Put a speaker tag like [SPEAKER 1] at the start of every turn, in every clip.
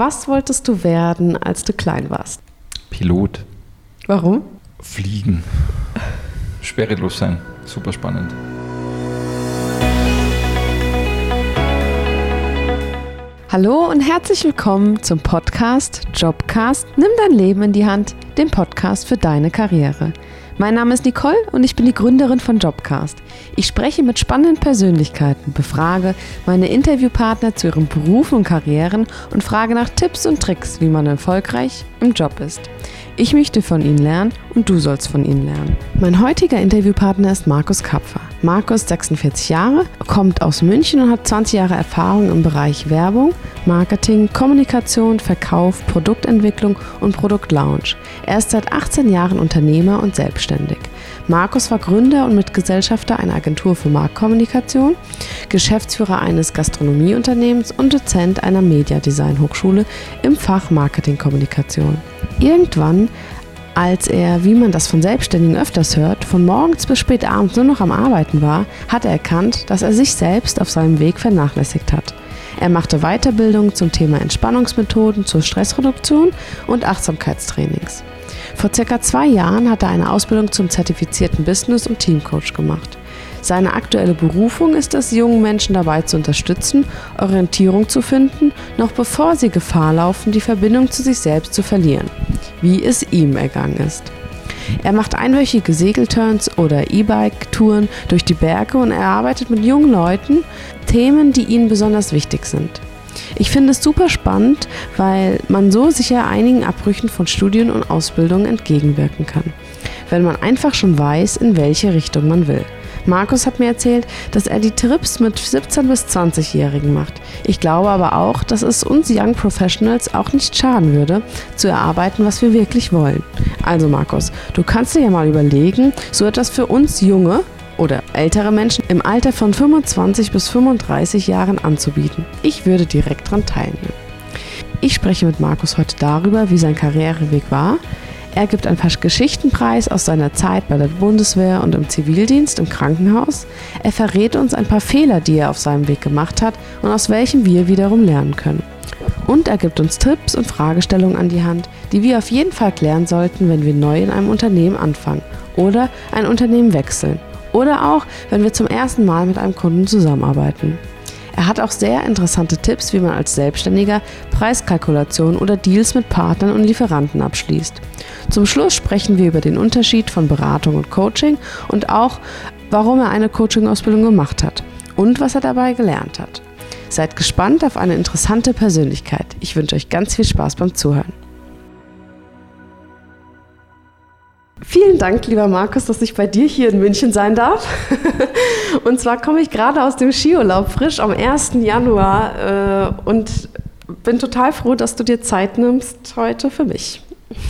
[SPEAKER 1] was wolltest du werden, als du klein warst?
[SPEAKER 2] Pilot.
[SPEAKER 1] Warum?
[SPEAKER 2] Fliegen. Schwerelos sein. Super spannend.
[SPEAKER 1] Hallo und herzlich willkommen zum Podcast Jobcast Nimm dein Leben in die Hand, dem Podcast für deine Karriere. Mein Name ist Nicole und ich bin die Gründerin von Jobcast. Ich spreche mit spannenden Persönlichkeiten, befrage meine Interviewpartner zu ihren Berufen und Karrieren und frage nach Tipps und Tricks, wie man erfolgreich im Job ist. Ich möchte von ihnen lernen und du sollst von ihnen lernen. Mein heutiger Interviewpartner ist Markus Kapfer. Markus, 46 Jahre, kommt aus München und hat 20 Jahre Erfahrung im Bereich Werbung, Marketing, Kommunikation, Verkauf, Produktentwicklung und Produktlaunch. Er ist seit 18 Jahren Unternehmer und selbstständig. Markus war Gründer und Mitgesellschafter einer Agentur für Marktkommunikation, Geschäftsführer eines Gastronomieunternehmens und Dozent einer Mediadesign-Hochschule im Fach Marketingkommunikation. Irgendwann als er, wie man das von Selbstständigen öfters hört, von morgens bis spät abends nur noch am Arbeiten war, hat er erkannt, dass er sich selbst auf seinem Weg vernachlässigt hat. Er machte Weiterbildung zum Thema Entspannungsmethoden zur Stressreduktion und Achtsamkeitstrainings. Vor circa zwei Jahren hat er eine Ausbildung zum zertifizierten Business- und Teamcoach gemacht. Seine aktuelle Berufung ist es, jungen Menschen dabei zu unterstützen, Orientierung zu finden, noch bevor sie Gefahr laufen, die Verbindung zu sich selbst zu verlieren, wie es ihm ergangen ist. Er macht einwöchige Segelturns oder E-Bike-Touren durch die Berge und er arbeitet mit jungen Leuten Themen, die ihnen besonders wichtig sind. Ich finde es super spannend, weil man so sicher einigen Abbrüchen von Studien und Ausbildungen entgegenwirken kann, wenn man einfach schon weiß, in welche Richtung man will. Markus hat mir erzählt, dass er die Trips mit 17- bis 20-Jährigen macht. Ich glaube aber auch, dass es uns Young Professionals auch nicht schaden würde, zu erarbeiten, was wir wirklich wollen. Also Markus, du kannst dir ja mal überlegen, so etwas für uns Junge oder ältere Menschen im Alter von 25 bis 35 Jahren anzubieten. Ich würde direkt daran teilnehmen. Ich spreche mit Markus heute darüber, wie sein Karriereweg war. Er gibt ein paar Geschichten preis aus seiner Zeit bei der Bundeswehr und im Zivildienst im Krankenhaus. Er verrät uns ein paar Fehler, die er auf seinem Weg gemacht hat und aus welchen wir wiederum lernen können. Und er gibt uns Tipps und Fragestellungen an die Hand, die wir auf jeden Fall klären sollten, wenn wir neu in einem Unternehmen anfangen oder ein Unternehmen wechseln oder auch, wenn wir zum ersten Mal mit einem Kunden zusammenarbeiten. Er hat auch sehr interessante Tipps, wie man als Selbstständiger Preiskalkulationen oder Deals mit Partnern und Lieferanten abschließt. Zum Schluss sprechen wir über den Unterschied von Beratung und Coaching und auch, warum er eine Coaching-Ausbildung gemacht hat und was er dabei gelernt hat. Seid gespannt auf eine interessante Persönlichkeit. Ich wünsche euch ganz viel Spaß beim Zuhören. Vielen Dank, lieber Markus, dass ich bei dir hier in München sein darf. Und zwar komme ich gerade aus dem Skiurlaub frisch am 1. Januar äh, und bin total froh, dass du dir Zeit nimmst heute für mich.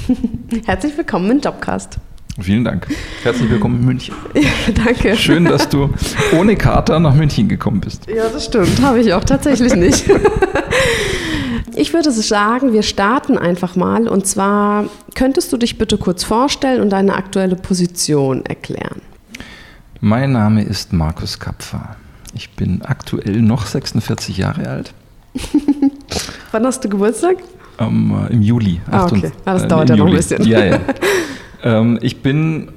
[SPEAKER 1] Herzlich willkommen im Jobcast.
[SPEAKER 2] Vielen Dank. Herzlich willkommen in München.
[SPEAKER 1] Ja, danke.
[SPEAKER 2] Schön, dass du ohne Kater nach München gekommen bist.
[SPEAKER 1] Ja, das stimmt. Habe ich auch tatsächlich nicht. Ich würde sagen, wir starten einfach mal. Und zwar könntest du dich bitte kurz vorstellen und deine aktuelle Position erklären.
[SPEAKER 2] Mein Name ist Markus Kapfer. Ich bin aktuell noch 46 Jahre alt.
[SPEAKER 1] Wann hast du Geburtstag?
[SPEAKER 2] Ähm, Im Juli.
[SPEAKER 1] Ah, okay. Ah, das äh, dauert ja noch ein bisschen.
[SPEAKER 2] Ja, ja. ähm, ich bin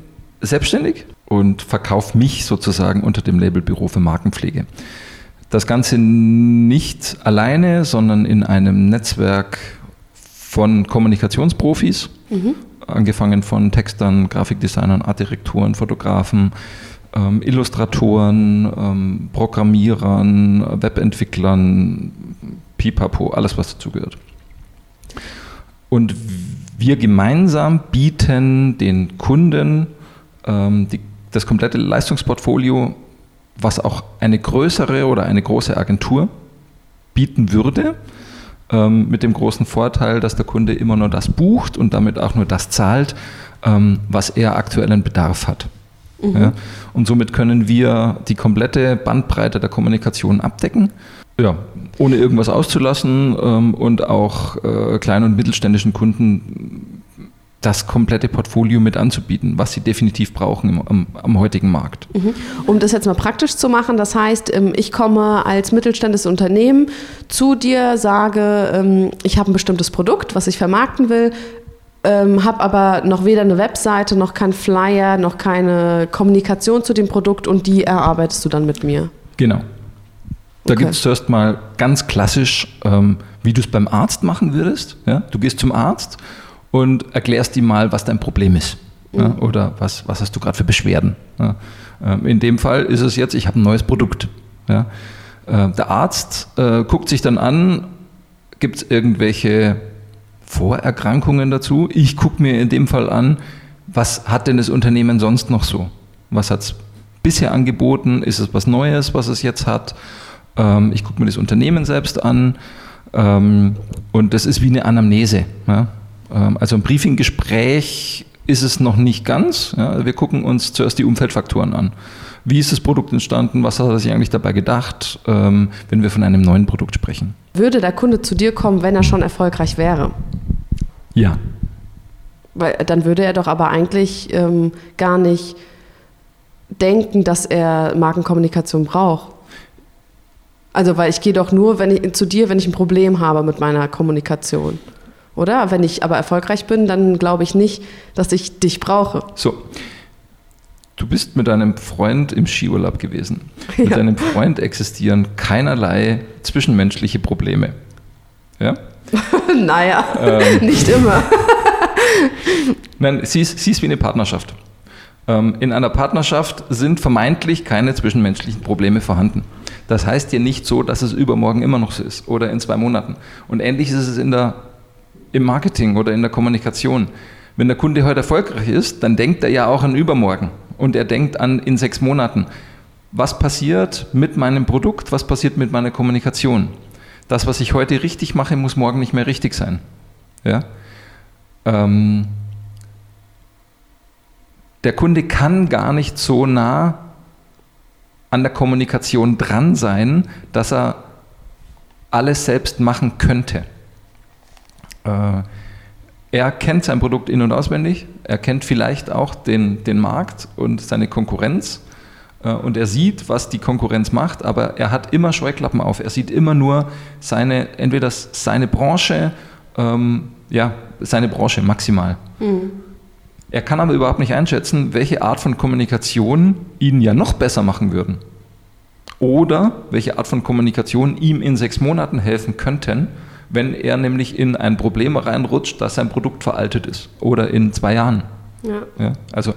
[SPEAKER 2] selbstständig und verkaufe mich sozusagen unter dem Label Büro für Markenpflege. Das Ganze nicht alleine, sondern in einem Netzwerk von Kommunikationsprofis, mhm. angefangen von Textern, Grafikdesignern, Artdirektoren, Fotografen, ähm, Illustratoren, ähm, Programmierern, Webentwicklern, pipapo, alles was dazugehört. Und wir gemeinsam bieten den Kunden ähm, die, das komplette Leistungsportfolio was auch eine größere oder eine große Agentur bieten würde, ähm, mit dem großen Vorteil, dass der Kunde immer nur das bucht und damit auch nur das zahlt, ähm, was er aktuellen Bedarf hat. Mhm. Ja, und somit können wir die komplette Bandbreite der Kommunikation abdecken, ja, ohne irgendwas auszulassen ähm, und auch äh, kleinen und mittelständischen Kunden das komplette Portfolio mit anzubieten, was sie definitiv brauchen im, am, am, heutigen Markt.
[SPEAKER 1] Mhm. Um das jetzt mal praktisch zu machen, das heißt, ähm, ich komme als mittelständisches Unternehmen zu dir, sage, ähm, ich habe ein bestimmtes Produkt, was ich vermarkten will, ähm, habe aber noch weder eine Webseite, noch kein Flyer, noch keine Kommunikation zu dem Produkt und die erarbeitest du dann mit mir.
[SPEAKER 2] Genau. Da okay. gibt es zuerst mal ganz klassisch, wie du es beim Arzt machen würdest. Ja? Du gehst zum Arzt und erklärst ihm mal, was dein Problem ist. Mhm. Ja? Oder was, was hast du gerade für Beschwerden. Ja? Ähm, in dem Fall ist es jetzt, ich habe ein neues Produkt. Ja? Äh, der Arzt äh, guckt sich dann an, gibt es irgendwelche Vorerkrankungen dazu? Ich gucke mir in dem Fall an, was hat denn das Unternehmen sonst noch so? Was hat es bisher angeboten? Ist es was Neues, was es jetzt hat? Ähm, ich gucke mir das Unternehmen selbst an. Ähm, und das ist wie eine Anamnese. Ähm, also ein Briefinggespräch ist es noch nicht ganz. Ja? Wir gucken uns zuerst die Umfeldfaktoren an. Wie ist das Produkt entstanden? Was hat er sich eigentlich dabei gedacht, ähm, wenn wir von einem neuen Produkt sprechen?
[SPEAKER 1] Würde der Kunde zu dir kommen, wenn er schon erfolgreich wäre?
[SPEAKER 2] Ja.
[SPEAKER 1] Weil dann würde er doch aber eigentlich ähm, gar nicht denken, dass er Markenkommunikation braucht. Also, weil ich gehe doch nur wenn ich, zu dir, wenn ich ein Problem habe mit meiner Kommunikation. Oder? Wenn ich aber erfolgreich bin, dann glaube ich nicht, dass ich dich brauche.
[SPEAKER 2] So. Du bist mit deinem Freund im Skiurlaub gewesen. Ja. Mit deinem Freund existieren keinerlei zwischenmenschliche Probleme. Ja?
[SPEAKER 1] naja, ähm, nicht immer.
[SPEAKER 2] Nein, sie ist, sie ist wie eine Partnerschaft. Ähm, in einer Partnerschaft sind vermeintlich keine zwischenmenschlichen Probleme vorhanden. Das heißt ja nicht so, dass es übermorgen immer noch so ist oder in zwei Monaten. Und ähnlich ist es in der, im Marketing oder in der Kommunikation. Wenn der Kunde heute erfolgreich ist, dann denkt er ja auch an übermorgen und er denkt an in sechs Monaten. Was passiert mit meinem Produkt? Was passiert mit meiner Kommunikation? Das, was ich heute richtig mache, muss morgen nicht mehr richtig sein. Ja? Ähm, der Kunde kann gar nicht so nah an der Kommunikation dran sein, dass er alles selbst machen könnte. Äh, er kennt sein Produkt in- und auswendig, er kennt vielleicht auch den, den Markt und seine Konkurrenz äh, und er sieht, was die Konkurrenz macht, aber er hat immer Scheuklappen auf. Er sieht immer nur seine, entweder seine Branche, ähm, ja, seine Branche maximal. Mhm. Er kann aber überhaupt nicht einschätzen, welche Art von Kommunikation ihn ja noch besser machen würden. Oder welche Art von Kommunikation ihm in sechs Monaten helfen könnten, wenn er nämlich in ein Problem reinrutscht, dass sein Produkt veraltet ist. Oder in zwei Jahren. Ja. Ja, also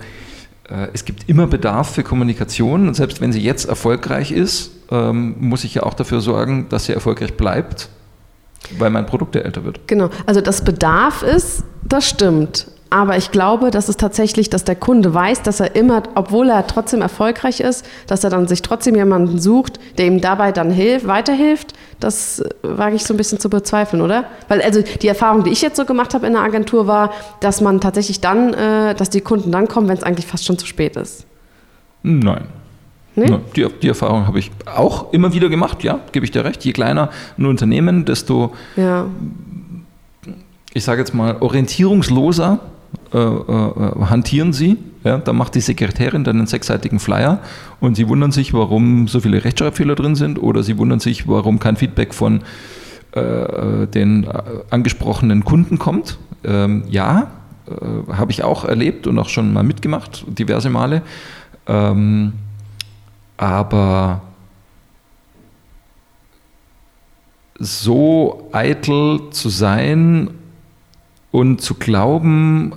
[SPEAKER 2] äh, es gibt immer Bedarf für Kommunikation und selbst wenn sie jetzt erfolgreich ist, ähm, muss ich ja auch dafür sorgen, dass sie erfolgreich bleibt, weil mein Produkt ja älter wird.
[SPEAKER 1] Genau, also das Bedarf ist, das stimmt. Aber ich glaube, dass es tatsächlich, dass der Kunde weiß, dass er immer, obwohl er trotzdem erfolgreich ist, dass er dann sich trotzdem jemanden sucht, der ihm dabei dann hilft, weiterhilft. Das äh, wage ich so ein bisschen zu bezweifeln, oder? Weil also die Erfahrung, die ich jetzt so gemacht habe in der Agentur, war, dass man tatsächlich dann, äh, dass die Kunden dann kommen, wenn es eigentlich fast schon zu spät ist.
[SPEAKER 2] Nein. Nee? Die, die, Erfahrung habe ich auch immer wieder gemacht, ja, gebe ich dir recht. Je kleiner ein Unternehmen, desto, ja. ich sage jetzt mal, orientierungsloser äh, äh, hantieren Sie. Ja, da macht die Sekretärin dann einen sechsseitigen Flyer und Sie wundern sich, warum so viele Rechtschreibfehler drin sind oder Sie wundern sich, warum kein Feedback von äh, den äh, angesprochenen Kunden kommt. Ähm, ja, äh, habe ich auch erlebt und auch schon mal mitgemacht, diverse Male. Ähm, aber so eitel zu sein und zu glauben,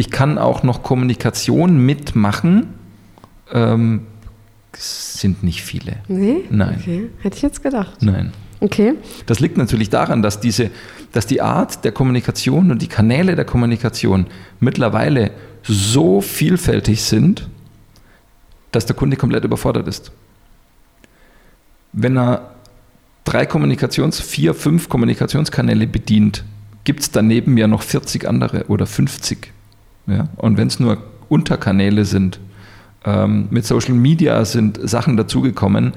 [SPEAKER 2] ich kann auch noch Kommunikation mitmachen. Ähm, sind nicht viele.
[SPEAKER 1] Nee? Nein. Okay. Hätte ich jetzt gedacht.
[SPEAKER 2] Nein.
[SPEAKER 1] Okay.
[SPEAKER 2] Das liegt natürlich daran, dass, diese, dass die Art der Kommunikation und die Kanäle der Kommunikation mittlerweile so vielfältig sind, dass der Kunde komplett überfordert ist. Wenn er drei Kommunikations-, vier, fünf Kommunikationskanäle bedient, gibt es daneben ja noch 40 andere oder 50. Ja? Und wenn es nur Unterkanäle sind, ähm, mit Social Media sind Sachen dazugekommen,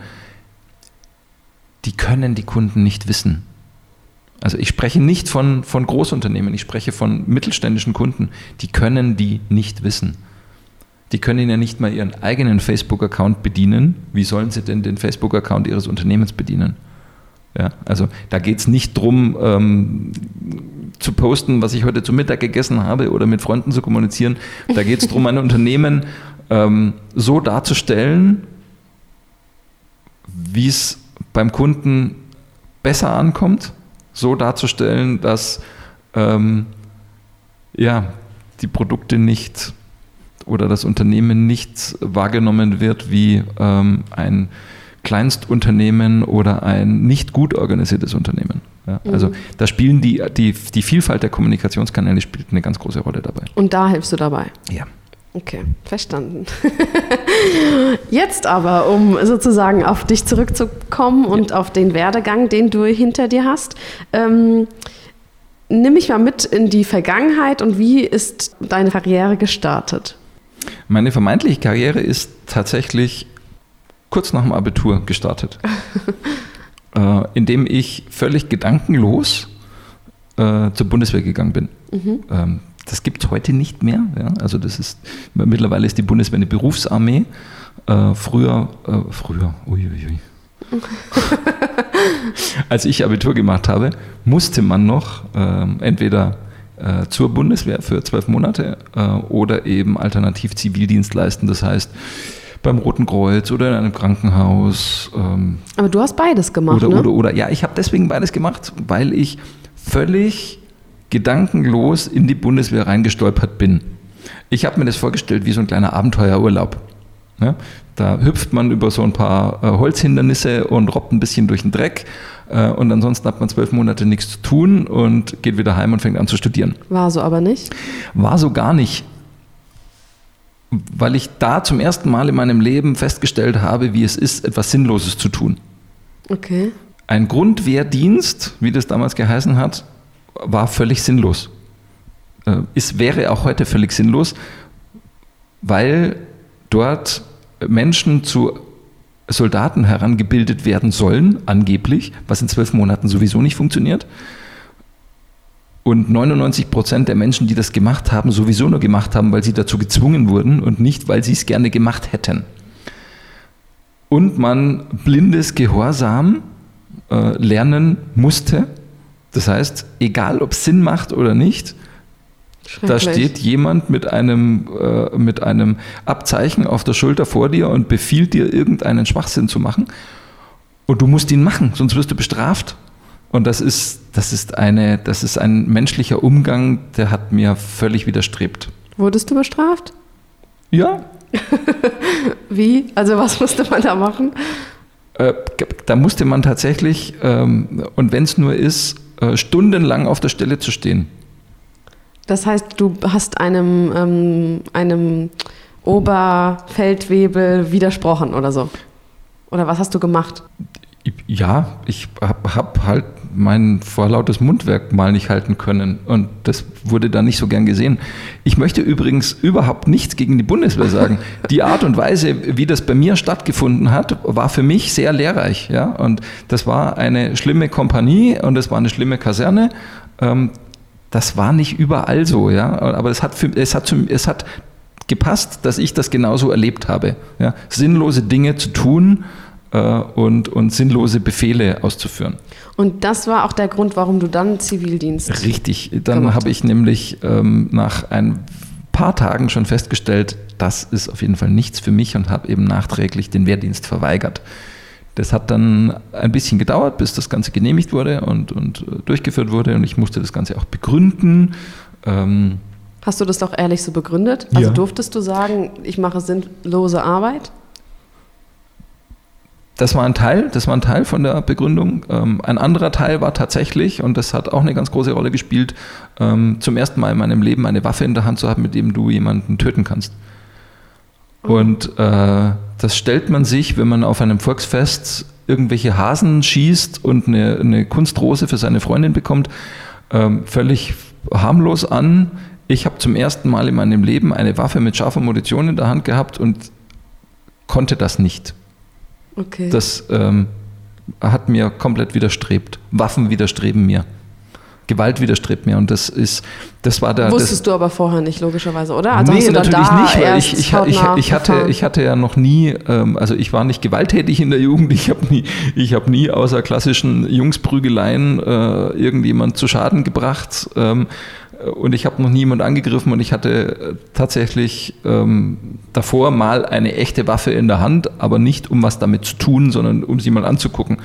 [SPEAKER 2] die können die Kunden nicht wissen. Also ich spreche nicht von, von Großunternehmen, ich spreche von mittelständischen Kunden, die können die nicht wissen. Die können ja nicht mal ihren eigenen Facebook-Account bedienen. Wie sollen sie denn den Facebook-Account ihres Unternehmens bedienen? Ja, also da geht es nicht darum, ähm, zu posten, was ich heute zu Mittag gegessen habe oder mit Freunden zu kommunizieren. Da geht es darum, ein Unternehmen ähm, so darzustellen, wie es beim Kunden besser ankommt, so darzustellen, dass ähm, ja, die Produkte nicht oder das Unternehmen nicht wahrgenommen wird wie ähm, ein Kleinstunternehmen oder ein nicht gut organisiertes Unternehmen. Ja, also mhm. da spielen die, die, die Vielfalt der Kommunikationskanäle spielt eine ganz große Rolle dabei.
[SPEAKER 1] Und da hilfst du dabei?
[SPEAKER 2] Ja.
[SPEAKER 1] Okay, verstanden. Jetzt aber, um sozusagen auf dich zurückzukommen und ja. auf den Werdegang, den du hinter dir hast. Ähm, nimm mich mal mit in die Vergangenheit und wie ist deine Karriere gestartet?
[SPEAKER 2] Meine vermeintliche Karriere ist tatsächlich kurz nach dem Abitur gestartet, äh, indem ich völlig gedankenlos äh, zur Bundeswehr gegangen bin. Mhm. Ähm, das gibt es heute nicht mehr. Ja? Also das ist mittlerweile ist die Bundeswehr eine Berufsarmee. Äh, früher, äh, früher, uiuiui. Als ich Abitur gemacht habe, musste man noch ähm, entweder äh, zur Bundeswehr für zwölf Monate äh, oder eben alternativ Zivildienst leisten. Das heißt, beim Roten Kreuz oder in einem Krankenhaus.
[SPEAKER 1] Ähm, Aber du hast beides gemacht,
[SPEAKER 2] oder,
[SPEAKER 1] ne?
[SPEAKER 2] Oder, oder, ja, ich habe deswegen beides gemacht, weil ich völlig gedankenlos in die Bundeswehr reingestolpert bin. Ich habe mir das vorgestellt wie so ein kleiner Abenteuerurlaub. Ja, da hüpft man über so ein paar äh, Holzhindernisse und robbt ein bisschen durch den Dreck äh, und ansonsten hat man zwölf Monate nichts zu tun und geht wieder heim und fängt an zu studieren.
[SPEAKER 1] War so aber nicht?
[SPEAKER 2] War so gar nicht. Weil ich da zum ersten Mal in meinem Leben festgestellt habe, wie es ist, etwas Sinnloses zu tun.
[SPEAKER 1] Okay.
[SPEAKER 2] Ein Grundwehrdienst, wie das damals geheißen hat, war völlig sinnlos. Äh, es wäre auch heute völlig sinnlos, weil dort Menschen zu Soldaten herangebildet werden sollen, angeblich, was in zwölf Monaten sowieso nicht funktioniert. Und 99 Prozent der Menschen, die das gemacht haben, sowieso nur gemacht haben, weil sie dazu gezwungen wurden und nicht, weil sie es gerne gemacht hätten. Und man blindes Gehorsam äh, lernen musste. Das heißt, egal ob es Sinn macht oder nicht, da steht jemand mit einem, äh, mit einem Abzeichen auf der Schulter vor dir und befiehlt dir, irgendeinen Schwachsinn zu machen. Und du musst ihn machen, sonst wirst du bestraft. Und das ist, das ist, eine, das ist ein menschlicher Umgang, der hat mir völlig widerstrebt.
[SPEAKER 1] Wurdest du bestraft?
[SPEAKER 2] Ja.
[SPEAKER 1] Wie? Also was musste man da machen?
[SPEAKER 2] Äh, da musste man tatsächlich, ähm, und wenn es nur ist, äh, stundenlang auf der Stelle zu stehen.
[SPEAKER 1] Das heißt, du hast einem, ähm, einem Oberfeldwebel widersprochen oder so? Oder was hast du gemacht?
[SPEAKER 2] Ja, ich habe hab halt mein vorlautes Mundwerk mal nicht halten können und das wurde da nicht so gern gesehen. Ich möchte übrigens überhaupt nichts gegen die Bundeswehr sagen. Die Art und Weise, wie das bei mir stattgefunden hat, war für mich sehr lehrreich. Ja? Und das war eine schlimme Kompanie und es war eine schlimme Kaserne. Ähm, das war nicht überall so, ja. Aber es hat, für, es hat, es hat gepasst, dass ich das genauso erlebt habe. Ja? Sinnlose Dinge zu tun und, und sinnlose Befehle auszuführen.
[SPEAKER 1] Und das war auch der Grund, warum du dann Zivildienst.
[SPEAKER 2] Richtig. Dann habe ich nämlich ähm, nach ein paar Tagen schon festgestellt, das ist auf jeden Fall nichts für mich und habe eben nachträglich den Wehrdienst verweigert. Das hat dann ein bisschen gedauert, bis das Ganze genehmigt wurde und, und äh, durchgeführt wurde und ich musste das Ganze auch begründen. Ähm
[SPEAKER 1] Hast du das doch ehrlich so begründet? Also ja. durftest du sagen, ich mache sinnlose Arbeit?
[SPEAKER 2] Das war ein Teil, das war ein Teil von der Begründung. Ähm, ein anderer Teil war tatsächlich, und das hat auch eine ganz große Rolle gespielt, ähm, zum ersten Mal in meinem Leben eine Waffe in der Hand zu haben, mit dem du jemanden töten kannst. Und äh, das stellt man sich, wenn man auf einem Volksfest irgendwelche Hasen schießt und eine, eine Kunstrose für seine Freundin bekommt, ähm, völlig harmlos an. Ich habe zum ersten Mal in meinem Leben eine Waffe mit scharfer Munition in der Hand gehabt und konnte das nicht.
[SPEAKER 1] Okay.
[SPEAKER 2] Das ähm, hat mir komplett widerstrebt. Waffen widerstreben mir. Gewalt widerstrebt mir und das ist, das war der.
[SPEAKER 1] Wusstest
[SPEAKER 2] das,
[SPEAKER 1] du aber vorher nicht, logischerweise, oder? Also
[SPEAKER 2] nee, natürlich
[SPEAKER 1] da
[SPEAKER 2] nicht, weil ich, ich, ich, ich, hatte, ich hatte ja noch nie, ähm, also ich war nicht gewalttätig in der Jugend, ich habe nie, ich hab nie außer klassischen Jungsprügeleien äh, irgendjemand zu Schaden gebracht. Ähm, und ich habe noch niemand angegriffen und ich hatte äh, tatsächlich ähm, davor mal eine echte Waffe in der Hand, aber nicht um was damit zu tun, sondern um sie mal anzugucken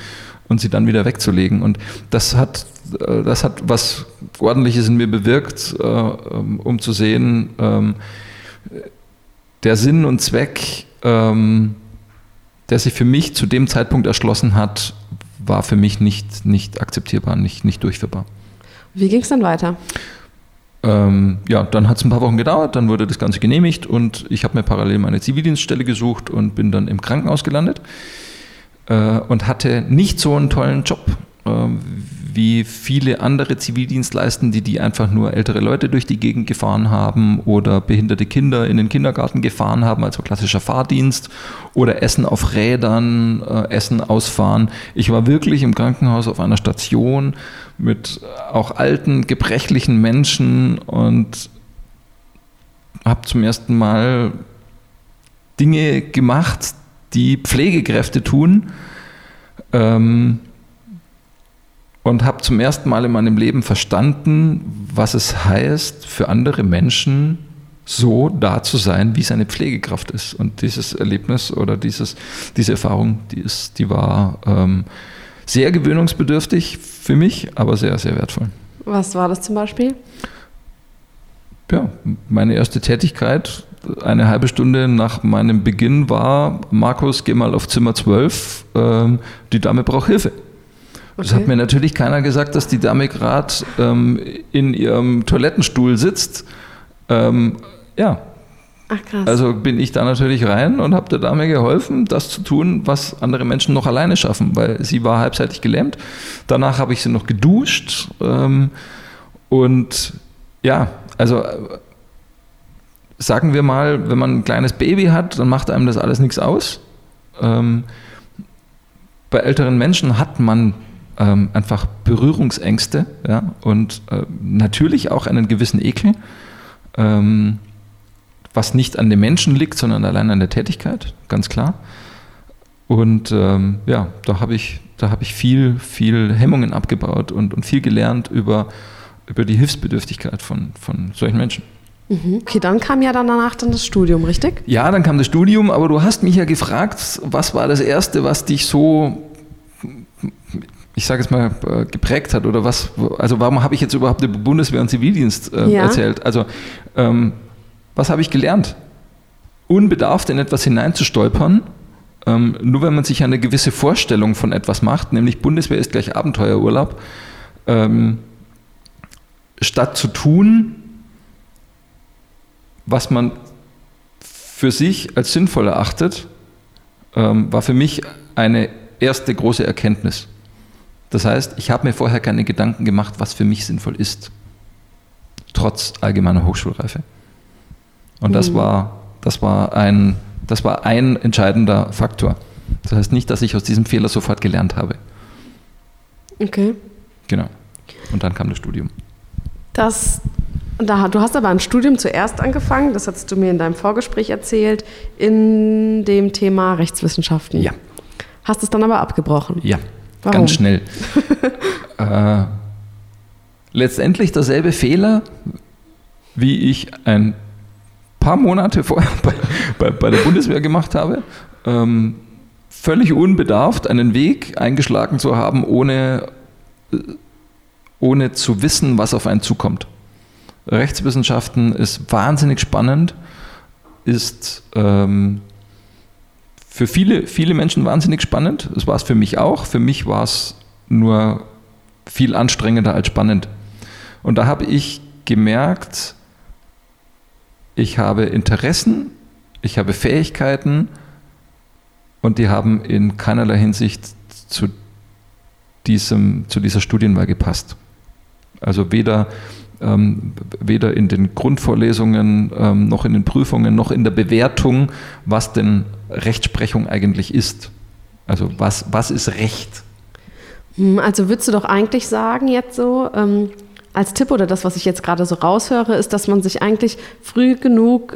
[SPEAKER 2] und sie dann wieder wegzulegen. Und das hat, äh, das hat was Ordentliches in mir bewirkt, äh, ähm, um zu sehen, ähm, der Sinn und Zweck, ähm, der sich für mich zu dem Zeitpunkt erschlossen hat, war für mich nicht, nicht akzeptierbar, nicht, nicht durchführbar.
[SPEAKER 1] Wie ging es dann weiter?
[SPEAKER 2] Ähm, ja, dann hat es ein paar Wochen gedauert, dann wurde das Ganze genehmigt und ich habe mir parallel meine Zivildienststelle gesucht und bin dann im Krankenhaus gelandet äh, und hatte nicht so einen tollen Job. Äh, wie viele andere Zivildienstleisten, die, die einfach nur ältere Leute durch die Gegend gefahren haben oder behinderte Kinder in den Kindergarten gefahren haben, also klassischer Fahrdienst oder Essen auf Rädern, äh, Essen ausfahren. Ich war wirklich im Krankenhaus auf einer Station mit auch alten, gebrechlichen Menschen und habe zum ersten Mal Dinge gemacht, die Pflegekräfte tun. Ähm, und habe zum ersten Mal in meinem Leben verstanden, was es heißt, für andere Menschen so da zu sein, wie seine Pflegekraft ist. Und dieses Erlebnis oder dieses, diese Erfahrung, die, ist, die war ähm, sehr gewöhnungsbedürftig für mich, aber sehr, sehr wertvoll.
[SPEAKER 1] Was war das zum Beispiel?
[SPEAKER 2] Ja, meine erste Tätigkeit, eine halbe Stunde nach meinem Beginn war, Markus, geh mal auf Zimmer 12, ähm, die Dame braucht Hilfe. Das hat mir natürlich keiner gesagt, dass die Dame gerade ähm, in ihrem Toilettenstuhl sitzt. Ähm, ja.
[SPEAKER 1] Ach krass.
[SPEAKER 2] Also bin ich da natürlich rein und habe der Dame geholfen, das zu tun, was andere Menschen noch alleine schaffen, weil sie war halbseitig gelähmt. Danach habe ich sie noch geduscht ähm, und ja, also äh, sagen wir mal, wenn man ein kleines Baby hat, dann macht einem das alles nichts aus. Ähm, bei älteren Menschen hat man ähm, einfach Berührungsängste ja, und äh, natürlich auch einen gewissen Ekel, ähm, was nicht an dem Menschen liegt, sondern allein an der Tätigkeit, ganz klar. Und ähm, ja, da habe ich, da hab ich viel, viel Hemmungen abgebaut und, und viel gelernt über, über die Hilfsbedürftigkeit von, von solchen Menschen.
[SPEAKER 1] Mhm. Okay, dann kam ja dann danach dann das Studium, richtig?
[SPEAKER 2] Ja, dann kam das Studium, aber du hast mich ja gefragt, was war das Erste, was dich so ich sage es mal, äh, geprägt hat oder was, also warum habe ich jetzt überhaupt über Bundeswehr und Zivildienst äh, ja. erzählt? Also ähm, was habe ich gelernt? Unbedarft in etwas hineinzustolpern, ähm, nur wenn man sich eine gewisse Vorstellung von etwas macht, nämlich Bundeswehr ist gleich Abenteuerurlaub, ähm, statt zu tun, was man für sich als sinnvoll erachtet, ähm, war für mich eine erste große Erkenntnis. Das heißt, ich habe mir vorher keine Gedanken gemacht, was für mich sinnvoll ist, trotz allgemeiner Hochschulreife. Und das, mhm. war, das, war ein, das war ein entscheidender Faktor. Das heißt nicht, dass ich aus diesem Fehler sofort gelernt habe.
[SPEAKER 1] Okay.
[SPEAKER 2] Genau. Und dann kam das Studium.
[SPEAKER 1] Das, da, du hast aber ein Studium zuerst angefangen, das hast du mir in deinem Vorgespräch erzählt, in dem Thema Rechtswissenschaften.
[SPEAKER 2] Ja.
[SPEAKER 1] Hast es dann aber abgebrochen?
[SPEAKER 2] Ja. Warum? Ganz schnell. äh, letztendlich derselbe Fehler, wie ich ein paar Monate vorher bei, bei, bei der Bundeswehr gemacht habe. Ähm, völlig unbedarft einen Weg eingeschlagen zu haben, ohne, ohne zu wissen, was auf einen zukommt. Rechtswissenschaften ist wahnsinnig spannend, ist ähm, für viele, viele Menschen wahnsinnig spannend. Das war es für mich auch. Für mich war es nur viel anstrengender als spannend. Und da habe ich gemerkt, ich habe Interessen, ich habe Fähigkeiten und die haben in keinerlei Hinsicht zu, diesem, zu dieser Studienwahl gepasst. Also weder ähm, weder in den Grundvorlesungen ähm, noch in den Prüfungen noch in der Bewertung, was denn Rechtsprechung eigentlich ist. Also was, was ist Recht?
[SPEAKER 1] Hm, also würdest du doch eigentlich sagen jetzt so, ähm, als Tipp oder das, was ich jetzt gerade so raushöre, ist, dass man sich eigentlich früh genug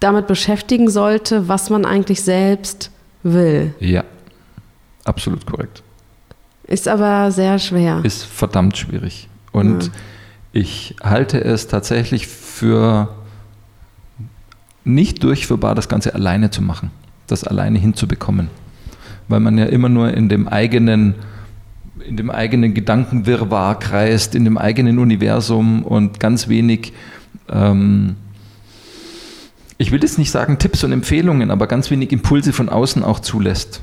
[SPEAKER 1] damit beschäftigen sollte, was man eigentlich selbst will.
[SPEAKER 2] Ja, absolut korrekt.
[SPEAKER 1] Ist aber sehr schwer.
[SPEAKER 2] Ist verdammt schwierig. Und ja. ich halte es tatsächlich für nicht durchführbar, das Ganze alleine zu machen, das alleine hinzubekommen. Weil man ja immer nur in dem eigenen, in dem eigenen Gedankenwirrwarr kreist, in dem eigenen Universum und ganz wenig, ähm, ich will jetzt nicht sagen Tipps und Empfehlungen, aber ganz wenig Impulse von außen auch zulässt.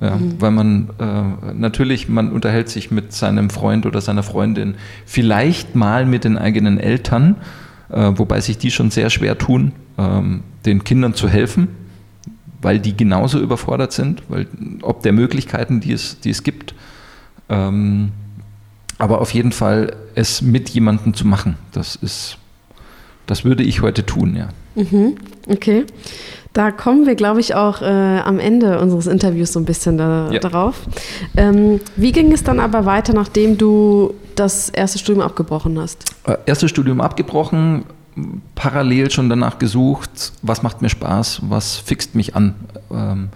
[SPEAKER 2] Ja, mhm. Weil man äh, natürlich, man unterhält sich mit seinem Freund oder seiner Freundin, vielleicht mal mit den eigenen Eltern, äh, wobei sich die schon sehr schwer tun, ähm, den Kindern zu helfen, weil die genauso überfordert sind, weil ob der Möglichkeiten, die es, die es gibt. Ähm, aber auf jeden Fall es mit jemandem zu machen, das ist, das würde ich heute tun, ja.
[SPEAKER 1] Mhm, okay. Da kommen wir, glaube ich, auch äh, am Ende unseres Interviews so ein bisschen da, ja. darauf. Ähm, wie ging es dann aber weiter, nachdem du das erste Studium abgebrochen hast?
[SPEAKER 2] Äh, erstes Studium abgebrochen, parallel schon danach gesucht, was macht mir Spaß, was fixt mich an. Ähm,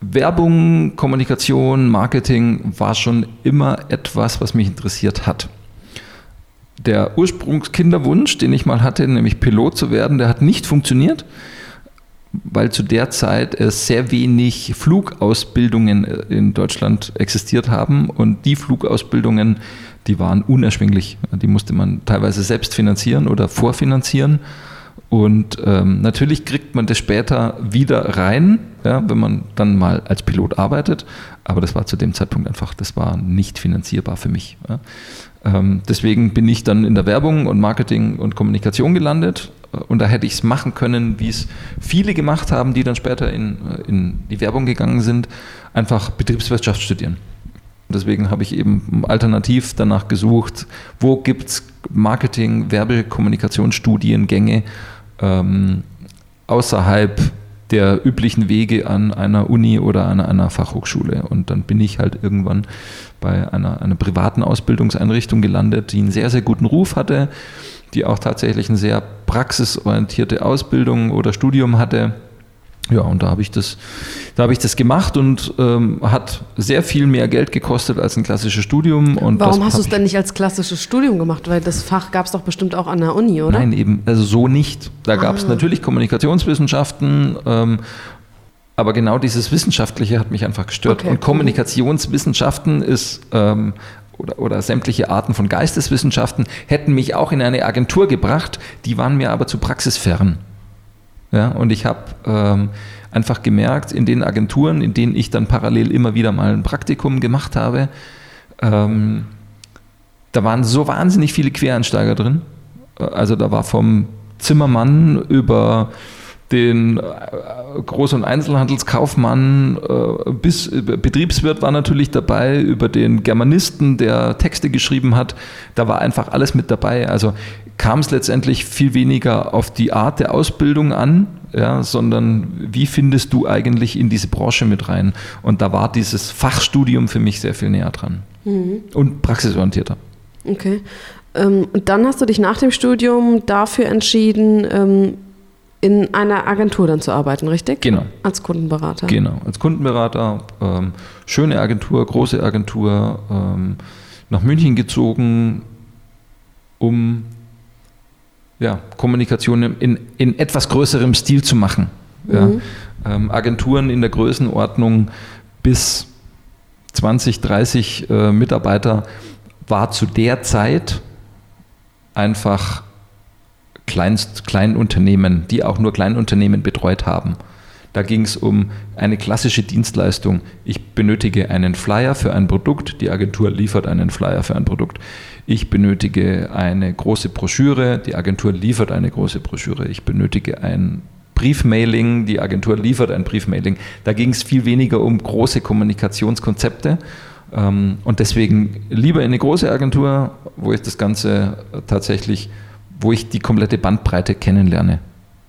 [SPEAKER 2] Werbung, Kommunikation, Marketing war schon immer etwas, was mich interessiert hat. Der Ursprungskinderwunsch, den ich mal hatte, nämlich Pilot zu werden, der hat nicht funktioniert weil zu der Zeit es sehr wenig Flugausbildungen äh, in Deutschland existiert haben und die Flugausbildungen, die waren unerschwinglich. Die musste man teilweise selbst finanzieren oder vorfinanzieren. Und ähm, natürlich kriegt man das später wieder rein, ja, wenn man dann mal als Pilot arbeitet. Aber das war zu dem Zeitpunkt einfach, das war nicht finanzierbar für mich. Ja. Ähm, deswegen bin ich dann in der Werbung und Marketing und Kommunikation gelandet und da hätte ich es machen können, wie es viele gemacht haben, die dann später in, in die Werbung gegangen sind, einfach Betriebswirtschaft studieren. Deswegen habe ich eben alternativ danach gesucht, wo gibt es Marketing, Werbekommunikationsstudiengänge ähm, außerhalb der üblichen Wege an einer Uni oder an einer Fachhochschule. Und dann bin ich halt irgendwann bei einer, einer privaten Ausbildungseinrichtung gelandet, die einen sehr, sehr guten Ruf hatte, die auch tatsächlich eine sehr praxisorientierte Ausbildung oder Studium hatte. Ja, und da habe ich das, da habe ich das gemacht und ähm, hat sehr viel mehr Geld gekostet als ein klassisches Studium. Und
[SPEAKER 1] Warum hast du es denn nicht als klassisches Studium gemacht? Weil das Fach gab es doch bestimmt auch an der Uni, oder?
[SPEAKER 2] Nein, eben, also so nicht. Da gab es ah. natürlich Kommunikationswissenschaften, ähm, aber genau dieses Wissenschaftliche hat mich einfach gestört. Okay. Und Kommunikationswissenschaften ist ähm, oder, oder sämtliche Arten von Geisteswissenschaften hätten mich auch in eine Agentur gebracht, die waren mir aber zu praxisfern. Ja, und ich habe ähm, einfach gemerkt, in den Agenturen, in denen ich dann parallel immer wieder mal ein Praktikum gemacht habe, ähm, da waren so wahnsinnig viele Quereinsteiger drin. Also da war vom Zimmermann über den äh, Groß- und Einzelhandelskaufmann äh, bis äh, Betriebswirt war natürlich dabei, über den Germanisten, der Texte geschrieben hat. Da war einfach alles mit dabei. Also kam es letztendlich viel weniger auf die Art der Ausbildung an, ja, sondern wie findest du eigentlich in diese Branche mit rein? Und da war dieses Fachstudium für mich sehr viel näher dran mhm. und praxisorientierter.
[SPEAKER 1] Okay. Ähm, und dann hast du dich nach dem Studium dafür entschieden, ähm, in einer Agentur dann zu arbeiten, richtig?
[SPEAKER 2] Genau.
[SPEAKER 1] Als Kundenberater.
[SPEAKER 2] Genau, als Kundenberater. Ähm, schöne Agentur, große Agentur, nach München gezogen, um ja, Kommunikation in, in etwas größerem Stil zu machen. Ja. Mhm. Ähm, Agenturen in der Größenordnung bis 20, 30 äh, Mitarbeiter war zu der Zeit einfach Kleinst, Kleinunternehmen, die auch nur Kleinunternehmen betreut haben. Da ging es um eine klassische Dienstleistung. Ich benötige einen Flyer für ein Produkt, die Agentur liefert einen Flyer für ein Produkt. Ich benötige eine große Broschüre, die Agentur liefert eine große Broschüre. Ich benötige ein Briefmailing, die Agentur liefert ein Briefmailing. Da ging es viel weniger um große Kommunikationskonzepte. Ähm, und deswegen lieber in eine große Agentur, wo ich das Ganze tatsächlich wo ich die komplette Bandbreite kennenlerne,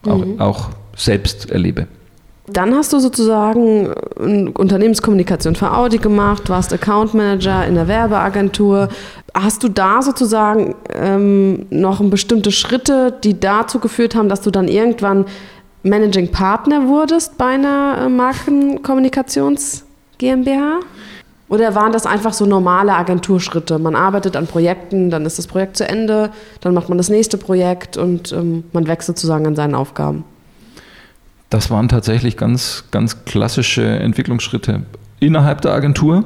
[SPEAKER 2] auch, mhm. auch selbst erlebe.
[SPEAKER 1] Dann hast du sozusagen äh, Unternehmenskommunikation für Audi gemacht, warst Account Manager in der Werbeagentur. Hast du da sozusagen ähm, noch bestimmte Schritte, die dazu geführt haben, dass du dann irgendwann Managing Partner wurdest bei einer äh, Markenkommunikations GmbH? Oder waren das einfach so normale Agenturschritte? Man arbeitet an Projekten, dann ist das Projekt zu Ende, dann macht man das nächste Projekt und ähm, man wächst sozusagen an seinen Aufgaben.
[SPEAKER 2] Das waren tatsächlich ganz, ganz klassische Entwicklungsschritte innerhalb der Agentur.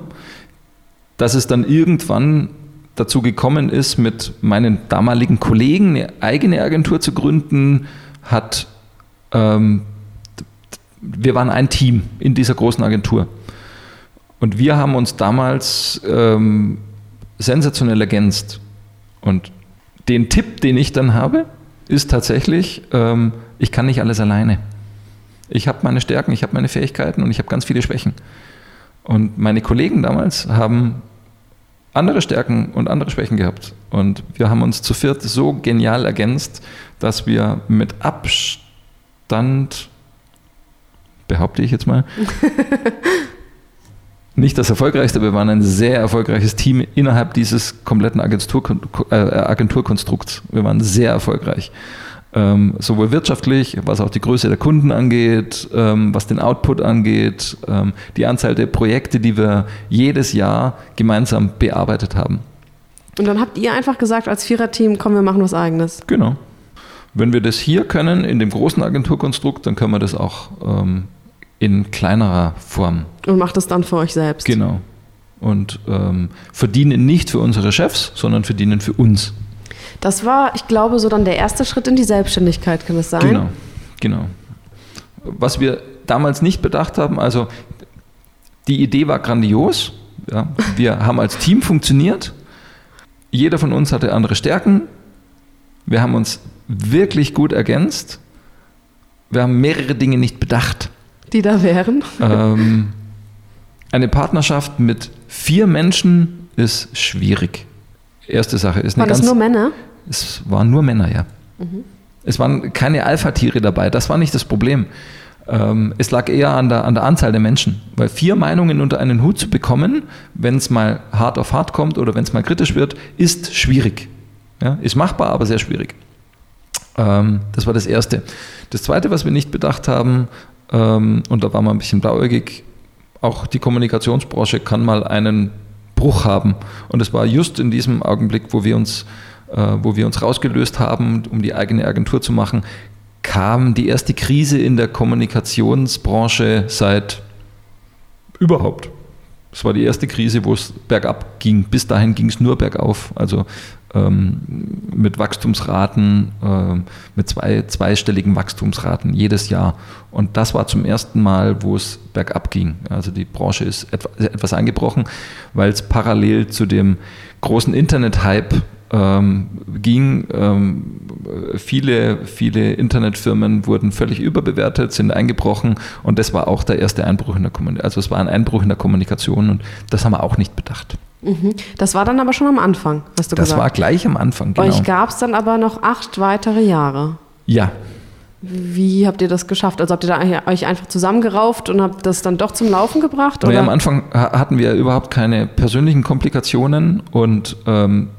[SPEAKER 2] Dass es dann irgendwann dazu gekommen ist, mit meinen damaligen Kollegen eine eigene Agentur zu gründen, hat ähm, wir waren ein Team in dieser großen Agentur. Und wir haben uns damals ähm, sensationell ergänzt. Und den Tipp, den ich dann habe, ist tatsächlich, ähm, ich kann nicht alles alleine. Ich habe meine Stärken, ich habe meine Fähigkeiten und ich habe ganz viele Schwächen. Und meine Kollegen damals haben andere Stärken und andere Schwächen gehabt. Und wir haben uns zu viert so genial ergänzt, dass wir mit Abstand, behaupte ich jetzt mal, nicht das erfolgreichste, wir waren ein sehr erfolgreiches Team innerhalb dieses kompletten Agentur, äh, Agenturkonstrukts. Wir waren sehr erfolgreich. Ähm, sowohl wirtschaftlich, was auch die Größe der Kunden angeht, ähm, was den Output angeht, ähm, die Anzahl der Projekte, die wir jedes Jahr gemeinsam bearbeitet haben.
[SPEAKER 1] Und dann habt ihr einfach gesagt, als Viererteam, komm, wir machen was Eigenes.
[SPEAKER 2] Genau. Wenn wir das hier können, in dem großen Agenturkonstrukt, dann können wir das auch ähm, in kleinerer Form.
[SPEAKER 1] Und macht es dann für euch selbst.
[SPEAKER 2] Genau. Und ähm, verdienen nicht für unsere Chefs, sondern verdienen für uns.
[SPEAKER 1] Das war, ich glaube, so dann der erste Schritt in die Selbstständigkeit, kann es sein?
[SPEAKER 2] Genau, genau. Was wir damals nicht bedacht haben, also die Idee war grandios. Ja. Wir haben als Team funktioniert. Jeder von uns hatte andere Stärken. Wir haben uns wirklich gut ergänzt. Wir haben mehrere Dinge nicht bedacht.
[SPEAKER 1] Die da wären? Ähm,
[SPEAKER 2] eine Partnerschaft mit vier Menschen ist schwierig. Erste Sache ist
[SPEAKER 1] Waren das nur Männer?
[SPEAKER 2] Es waren nur Männer, ja. Mhm. Es waren keine Alpha-Tiere dabei. Das war nicht das Problem. Ähm, es lag eher an der, an der Anzahl der Menschen. Weil vier Meinungen unter einen Hut zu bekommen, wenn es mal hart auf hart kommt oder wenn es mal kritisch wird, ist schwierig. Ja, ist machbar, aber sehr schwierig. Ähm, das war das Erste. Das Zweite, was wir nicht bedacht haben, ähm, und da war man ein bisschen blauäugig. Auch die Kommunikationsbranche kann mal einen Bruch haben. Und es war just in diesem Augenblick, wo wir uns, äh, wo wir uns rausgelöst haben, um die eigene Agentur zu machen, kam die erste Krise in der Kommunikationsbranche seit überhaupt. Es war die erste Krise, wo es bergab ging. Bis dahin ging es nur bergauf. Also ähm, mit Wachstumsraten, äh, mit zwei, zweistelligen Wachstumsraten jedes Jahr. Und das war zum ersten Mal, wo es bergab ging. Also die Branche ist etwas eingebrochen, weil es parallel zu dem großen Internet-Hype ähm, ging. Ähm, viele, viele Internetfirmen wurden völlig überbewertet, sind eingebrochen und das war auch der erste Einbruch in der Kommunikation. Also es war ein Einbruch in der Kommunikation und das haben wir auch nicht bedacht.
[SPEAKER 1] Mhm. Das war dann aber schon am Anfang, hast du
[SPEAKER 2] das
[SPEAKER 1] gesagt.
[SPEAKER 2] Das war gleich am Anfang,
[SPEAKER 1] genau. Euch gab es dann aber noch acht weitere Jahre.
[SPEAKER 2] Ja.
[SPEAKER 1] Wie habt ihr das geschafft? Also habt ihr da euch einfach zusammengerauft und habt das dann doch zum Laufen gebracht?
[SPEAKER 2] Oder? am Anfang hatten wir überhaupt keine persönlichen Komplikationen und ähm,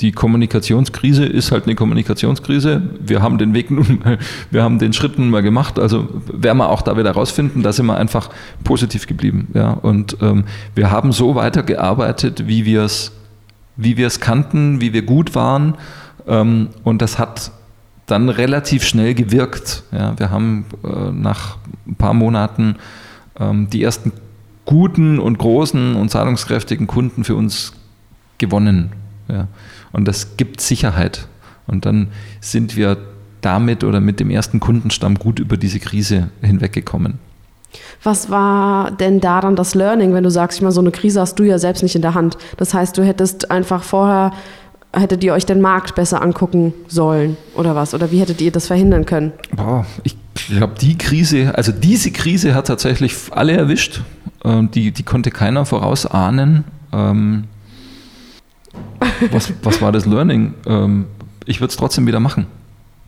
[SPEAKER 2] die Kommunikationskrise ist halt eine Kommunikationskrise. Wir haben den Weg nun mal, wir haben den Schritt nun mal gemacht. Also werden wir auch da wieder rausfinden, da sind wir einfach positiv geblieben. Ja. Und ähm, wir haben so weitergearbeitet, wie wir es wie wir es kannten, wie wir gut waren. Ähm, und das hat dann relativ schnell gewirkt. Ja. Wir haben äh, nach ein paar Monaten ähm, die ersten guten und großen und zahlungskräftigen Kunden für uns gewonnen. Ja. Und das gibt Sicherheit. Und dann sind wir damit oder mit dem ersten Kundenstamm gut über diese Krise hinweggekommen.
[SPEAKER 1] Was war denn daran das Learning, wenn du sagst, ich meine, so eine Krise hast du ja selbst nicht in der Hand. Das heißt, du hättest einfach vorher, hättet ihr euch den Markt besser angucken sollen oder was? Oder wie hättet ihr das verhindern können?
[SPEAKER 2] Boah, ich glaube, die Krise, also diese Krise hat tatsächlich alle erwischt. Ähm, die, die konnte keiner vorausahnen. Was, was war das Learning? Ähm, ich würde es trotzdem wieder machen.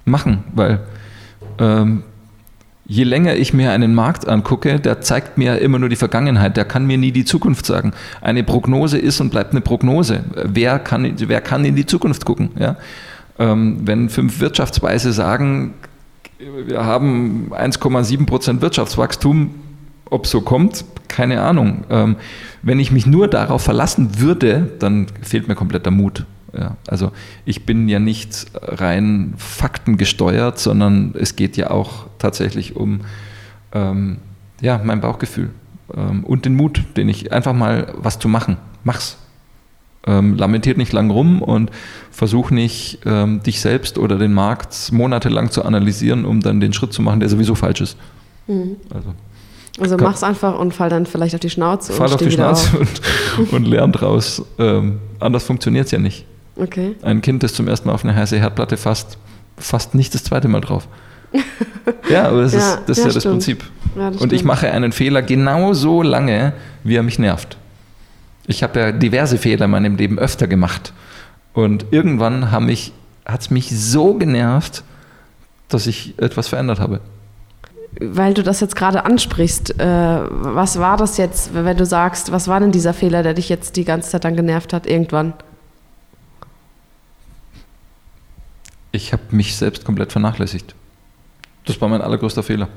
[SPEAKER 2] Machen, weil ähm, je länger ich mir einen Markt angucke, der zeigt mir immer nur die Vergangenheit, der kann mir nie die Zukunft sagen. Eine Prognose ist und bleibt eine Prognose. Wer kann, wer kann in die Zukunft gucken? Ja? Ähm, wenn fünf Wirtschaftsweise sagen, wir haben 1,7 Prozent Wirtschaftswachstum, ob so kommt, keine Ahnung. Ähm, wenn ich mich nur darauf verlassen würde, dann fehlt mir komplett der Mut. Ja, also ich bin ja nicht rein faktengesteuert, sondern es geht ja auch tatsächlich um ähm, ja, mein Bauchgefühl ähm, und den Mut, den ich einfach mal was zu machen. Mach's. Ähm, lamentiert nicht lang rum und versuch nicht, ähm, dich selbst oder den Markt monatelang zu analysieren, um dann den Schritt zu machen, der sowieso falsch ist.
[SPEAKER 1] Mhm. Also, also mach's einfach und fall dann vielleicht auf die Schnauze.
[SPEAKER 2] Fall auf die Schnauze auf. Und, und lern draus. Ähm, anders funktioniert es ja nicht.
[SPEAKER 1] Okay.
[SPEAKER 2] Ein Kind, das zum ersten Mal auf eine heiße Herdplatte fasst, fasst nicht das zweite Mal drauf. ja, aber das ja, ist, das, ja, ist ja das Prinzip. Ja, das und stimmt. ich mache einen Fehler genau so lange, wie er mich nervt. Ich habe ja diverse Fehler in meinem Leben öfter gemacht. Und irgendwann hat es mich so genervt, dass ich etwas verändert habe.
[SPEAKER 1] Weil du das jetzt gerade ansprichst, äh, was war das jetzt, wenn du sagst, was war denn dieser Fehler, der dich jetzt die ganze Zeit dann genervt hat, irgendwann?
[SPEAKER 2] Ich habe mich selbst komplett vernachlässigt. Das war mein allergrößter Fehler.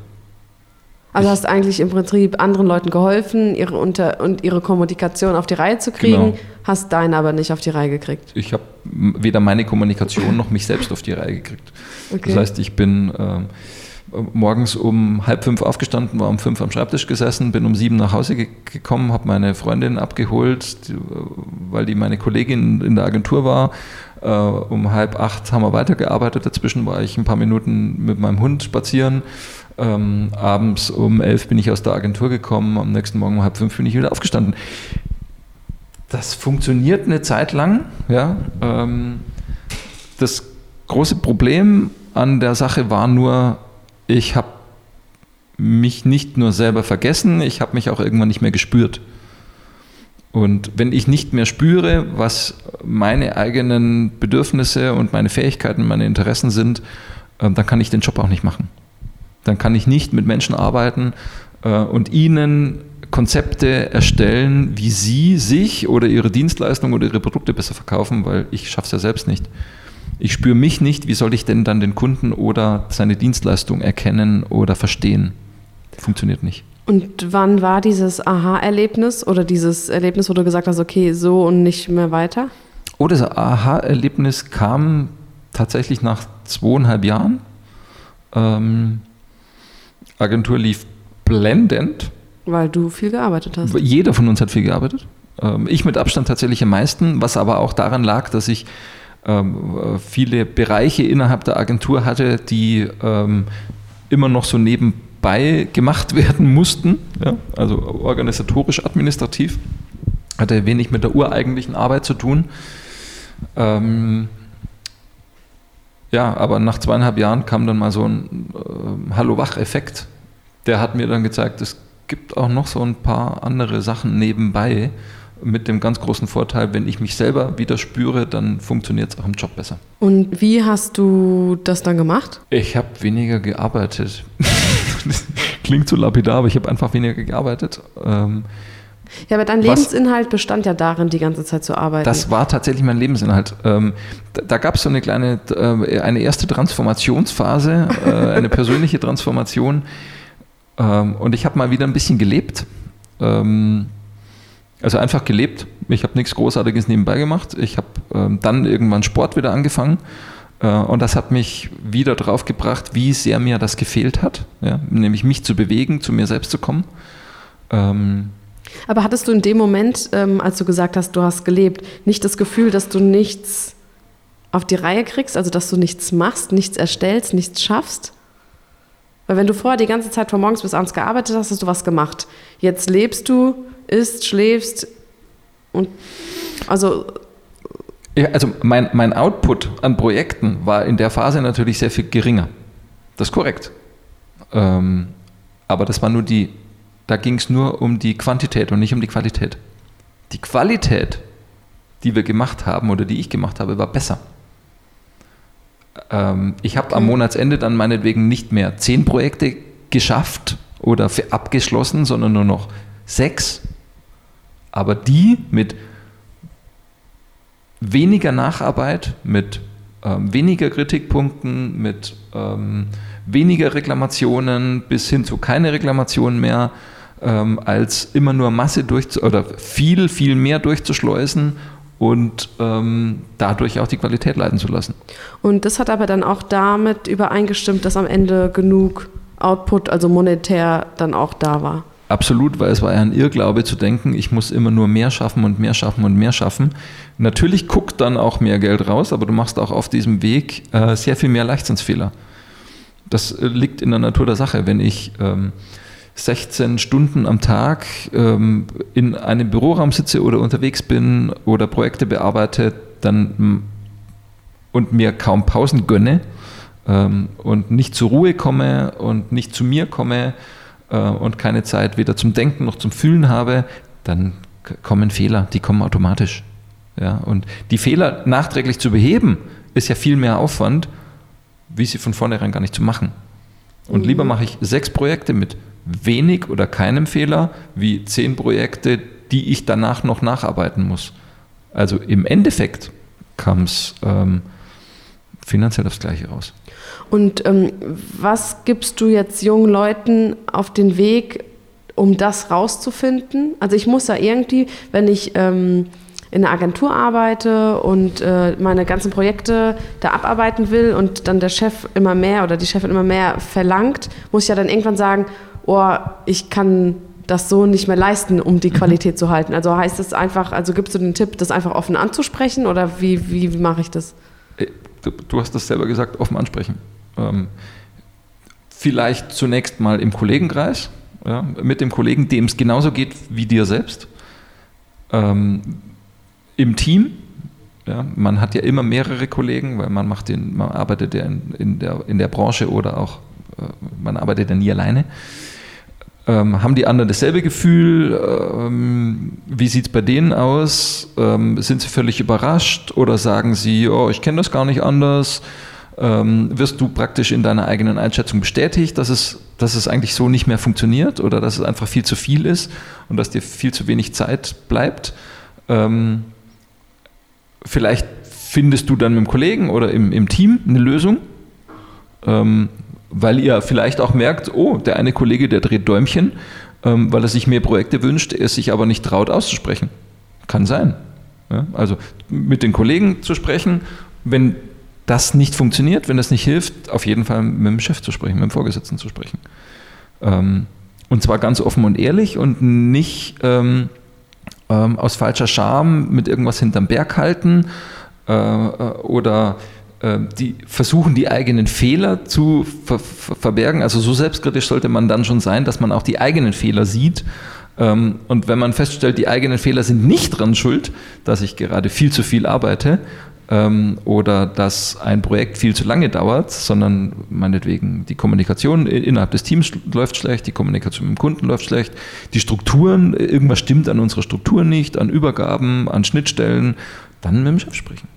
[SPEAKER 1] Also ich hast eigentlich im Prinzip anderen Leuten geholfen, ihre Unter und ihre Kommunikation auf die Reihe zu kriegen, genau. hast deine aber nicht auf die Reihe gekriegt.
[SPEAKER 2] Ich habe weder meine Kommunikation noch mich selbst auf die Reihe gekriegt. Okay. Das heißt, ich bin äh, morgens um halb fünf aufgestanden, war um fünf am Schreibtisch gesessen, bin um sieben nach Hause ge gekommen, habe meine Freundin abgeholt, die, weil die meine Kollegin in der Agentur war, äh, um halb acht haben wir weitergearbeitet. Dazwischen war ich ein paar Minuten mit meinem Hund spazieren. Ähm, abends um elf bin ich aus der Agentur gekommen. Am nächsten Morgen um halb fünf bin ich wieder aufgestanden. Das funktioniert eine Zeit lang. Ja. Ähm, das große Problem an der Sache war nur, ich habe mich nicht nur selber vergessen, ich habe mich auch irgendwann nicht mehr gespürt. Und wenn ich nicht mehr spüre, was meine eigenen Bedürfnisse und meine Fähigkeiten, meine Interessen sind, äh, dann kann ich den Job auch nicht machen. Dann kann ich nicht mit Menschen arbeiten äh, und ihnen Konzepte erstellen, wie sie sich oder ihre Dienstleistungen oder ihre Produkte besser verkaufen, weil ich schaffe es ja selbst nicht. Ich spüre mich nicht, wie soll ich denn dann den Kunden oder seine Dienstleistung erkennen oder verstehen? Funktioniert nicht.
[SPEAKER 1] Und wann war dieses Aha-Erlebnis oder dieses Erlebnis, wo du gesagt hast, okay, so und nicht mehr weiter?
[SPEAKER 2] Oh, das Aha-Erlebnis kam tatsächlich nach zweieinhalb Jahren. Ähm, Agentur lief blendend.
[SPEAKER 1] Weil du viel gearbeitet hast.
[SPEAKER 2] Jeder von uns hat viel gearbeitet. Ähm, ich mit Abstand tatsächlich am meisten, was aber auch daran lag, dass ich ähm, viele Bereiche innerhalb der Agentur hatte, die ähm, immer noch so nebenbei gemacht werden mussten, ja, also organisatorisch, administrativ. Hatte wenig mit der ureigentlichen Arbeit zu tun. Ähm, ja, aber nach zweieinhalb Jahren kam dann mal so ein äh, Hallo-Wach-Effekt. Der hat mir dann gezeigt, es gibt auch noch so ein paar andere Sachen nebenbei, mit dem ganz großen Vorteil, wenn ich mich selber wieder spüre, dann funktioniert es auch im Job besser.
[SPEAKER 1] Und wie hast du das dann gemacht?
[SPEAKER 2] Ich habe weniger gearbeitet. Klingt so lapidar, aber ich habe einfach weniger gearbeitet. Ähm,
[SPEAKER 1] ja, aber dein Lebensinhalt bestand ja darin, die ganze Zeit zu arbeiten.
[SPEAKER 2] Das war tatsächlich mein Lebensinhalt. Ähm, da, da gab es so eine kleine, äh, eine erste Transformationsphase, äh, eine persönliche Transformation. Ähm, und ich habe mal wieder ein bisschen gelebt. Ähm, also einfach gelebt. Ich habe nichts Großartiges nebenbei gemacht. Ich habe ähm, dann irgendwann Sport wieder angefangen. Äh, und das hat mich wieder drauf gebracht, wie sehr mir das gefehlt hat. Ja? Nämlich mich zu bewegen, zu mir selbst zu kommen. Ähm,
[SPEAKER 1] aber hattest du in dem Moment, ähm, als du gesagt hast, du hast gelebt, nicht das Gefühl, dass du nichts auf die Reihe kriegst, also dass du nichts machst, nichts erstellst, nichts schaffst? Weil wenn du vorher die ganze Zeit von morgens bis abends gearbeitet hast, hast du was gemacht. Jetzt lebst du, isst, schläfst und also.
[SPEAKER 2] Ja, also mein, mein Output an Projekten war in der Phase natürlich sehr viel geringer. Das ist korrekt. Ähm, aber das war nur die, da ging es nur um die Quantität und nicht um die Qualität. Die Qualität, die wir gemacht haben oder die ich gemacht habe, war besser. Ähm, ich habe okay. am Monatsende dann meinetwegen nicht mehr zehn Projekte geschafft oder abgeschlossen, sondern nur noch sechs. Aber die mit weniger Nacharbeit, mit ähm, weniger Kritikpunkten, mit ähm, weniger Reklamationen bis hin zu keine Reklamationen mehr, ähm, als immer nur Masse durch oder viel, viel mehr durchzuschleusen und ähm, dadurch auch die Qualität leiden zu lassen.
[SPEAKER 1] Und das hat aber dann auch damit übereingestimmt, dass am Ende genug Output, also monetär, dann auch da war.
[SPEAKER 2] Absolut, weil es war ja ein Irrglaube zu denken, ich muss immer nur mehr schaffen und mehr schaffen und mehr schaffen. Natürlich guckt dann auch mehr Geld raus, aber du machst auch auf diesem Weg äh, sehr viel mehr Leichtsinnsfehler. Das äh, liegt in der Natur der Sache. Wenn ich ähm, 16 Stunden am Tag ähm, in einem Büroraum sitze oder unterwegs bin oder Projekte bearbeite, dann und mir kaum Pausen gönne ähm, und nicht zur Ruhe komme und nicht zu mir komme und keine Zeit weder zum Denken noch zum Fühlen habe, dann kommen Fehler, die kommen automatisch. Ja, und die Fehler nachträglich zu beheben, ist ja viel mehr Aufwand, wie sie von vornherein gar nicht zu machen. Und mhm. lieber mache ich sechs Projekte mit wenig oder keinem Fehler, wie zehn Projekte, die ich danach noch nacharbeiten muss. Also im Endeffekt kam es ähm, finanziell aufs Gleiche raus.
[SPEAKER 1] Und ähm, was gibst du jetzt jungen Leuten auf den Weg, um das rauszufinden? Also ich muss ja irgendwie, wenn ich ähm, in einer Agentur arbeite und äh, meine ganzen Projekte da abarbeiten will und dann der Chef immer mehr oder die Chefin immer mehr verlangt, muss ich ja dann irgendwann sagen, oh, ich kann das so nicht mehr leisten, um die mhm. Qualität zu halten. Also heißt es einfach, also gibst du den Tipp, das einfach offen anzusprechen oder wie, wie, wie mache ich das?
[SPEAKER 2] Äh, du, du, hast das selber gesagt, offen ansprechen. Ähm, vielleicht zunächst mal im Kollegenkreis, ja, mit dem Kollegen, dem es genauso geht wie dir selbst. Ähm, Im Team, ja, man hat ja immer mehrere Kollegen, weil man macht den, man arbeitet ja in, in, der, in der Branche oder auch äh, man arbeitet ja nie alleine. Ähm, haben die anderen dasselbe Gefühl? Ähm, wie sieht es bei denen aus? Ähm, sind sie völlig überrascht oder sagen sie, oh, ich kenne das gar nicht anders? Ähm, wirst du praktisch in deiner eigenen Einschätzung bestätigt, dass es, dass es eigentlich so nicht mehr funktioniert oder dass es einfach viel zu viel ist und dass dir viel zu wenig Zeit bleibt? Ähm, vielleicht findest du dann mit dem Kollegen oder im, im Team eine Lösung. Ähm, weil ihr vielleicht auch merkt, oh, der eine Kollege, der dreht Däumchen, ähm, weil er sich mehr Projekte wünscht, er sich aber nicht traut auszusprechen. Kann sein. Ja? Also mit den Kollegen zu sprechen, wenn das nicht funktioniert, wenn das nicht hilft, auf jeden Fall mit dem Chef zu sprechen, mit dem Vorgesetzten zu sprechen. Ähm, und zwar ganz offen und ehrlich und nicht ähm, ähm aus falscher Scham mit irgendwas hinterm Berg halten äh, äh oder ähm, die versuchen, die eigenen Fehler zu ver ver verbergen. Also so selbstkritisch sollte man dann schon sein, dass man auch die eigenen Fehler sieht. Ähm, und wenn man feststellt, die eigenen Fehler sind nicht dran schuld, dass ich gerade viel zu viel arbeite ähm, oder dass ein Projekt viel zu lange dauert, sondern meinetwegen die Kommunikation innerhalb des Teams läuft schlecht, die Kommunikation mit dem Kunden läuft schlecht, die Strukturen, irgendwas stimmt an unserer Struktur nicht, an Übergaben, an Schnittstellen, dann mit dem Chef sprechen.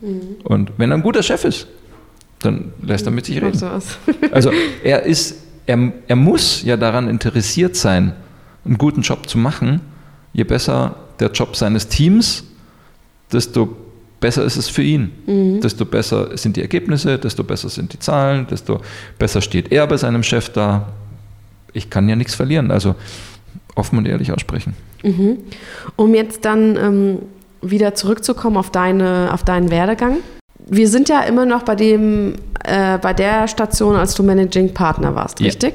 [SPEAKER 2] Mhm. Und wenn er ein guter Chef ist, dann lässt er mit sich reden. also er ist, er, er muss ja daran interessiert sein, einen guten Job zu machen. Je besser der Job seines Teams, desto besser ist es für ihn. Mhm. Desto besser sind die Ergebnisse, desto besser sind die Zahlen, desto besser steht er bei seinem Chef da. Ich kann ja nichts verlieren. Also offen und ehrlich aussprechen.
[SPEAKER 1] Mhm. Um jetzt dann ähm, wieder zurückzukommen auf, deine, auf deinen Werdegang. Wir sind ja immer noch bei, dem, äh, bei der Station, als du Managing Partner warst, ja. richtig?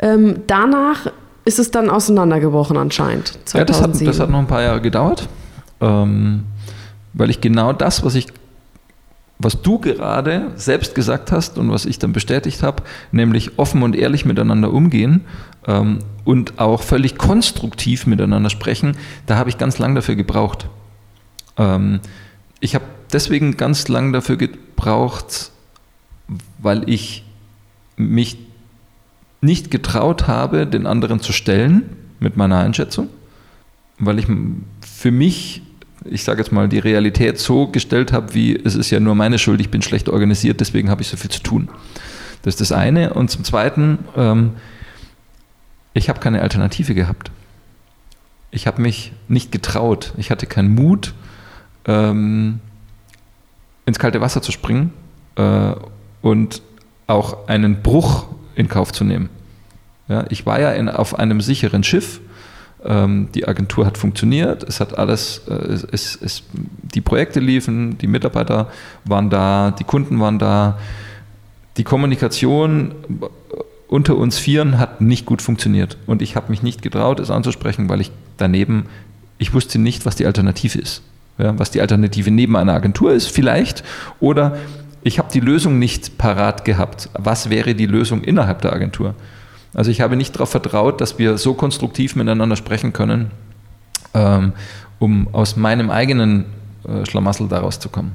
[SPEAKER 1] Ähm, danach ist es dann auseinandergebrochen anscheinend.
[SPEAKER 2] 2007. Ja, das hat, das hat noch ein paar Jahre gedauert, ähm, weil ich genau das, was ich was du gerade selbst gesagt hast und was ich dann bestätigt habe, nämlich offen und ehrlich miteinander umgehen ähm, und auch völlig konstruktiv miteinander sprechen, da habe ich ganz lange dafür gebraucht. Ähm, ich habe deswegen ganz lang dafür gebraucht, weil ich mich nicht getraut habe, den anderen zu stellen mit meiner Einschätzung, weil ich für mich, ich sage jetzt mal, die Realität so gestellt habe, wie es ist ja nur meine Schuld, ich bin schlecht organisiert, deswegen habe ich so viel zu tun. Das ist das eine. Und zum Zweiten, ähm, ich habe keine Alternative gehabt. Ich habe mich nicht getraut. Ich hatte keinen Mut, ähm, ins kalte Wasser zu springen äh, und auch einen Bruch in Kauf zu nehmen. Ja, ich war ja in, auf einem sicheren Schiff. Ähm, die Agentur hat funktioniert. Es hat alles, äh, es, es, die Projekte liefen, die Mitarbeiter waren da, die Kunden waren da. Die Kommunikation unter uns Vieren hat nicht gut funktioniert. Und ich habe mich nicht getraut, es anzusprechen, weil ich daneben, ich wusste nicht, was die Alternative ist. Ja, was die Alternative neben einer Agentur ist, vielleicht. Oder ich habe die Lösung nicht parat gehabt. Was wäre die Lösung innerhalb der Agentur? Also ich habe nicht darauf vertraut, dass wir so konstruktiv miteinander sprechen können, ähm, um aus meinem eigenen äh, Schlamassel daraus zu kommen.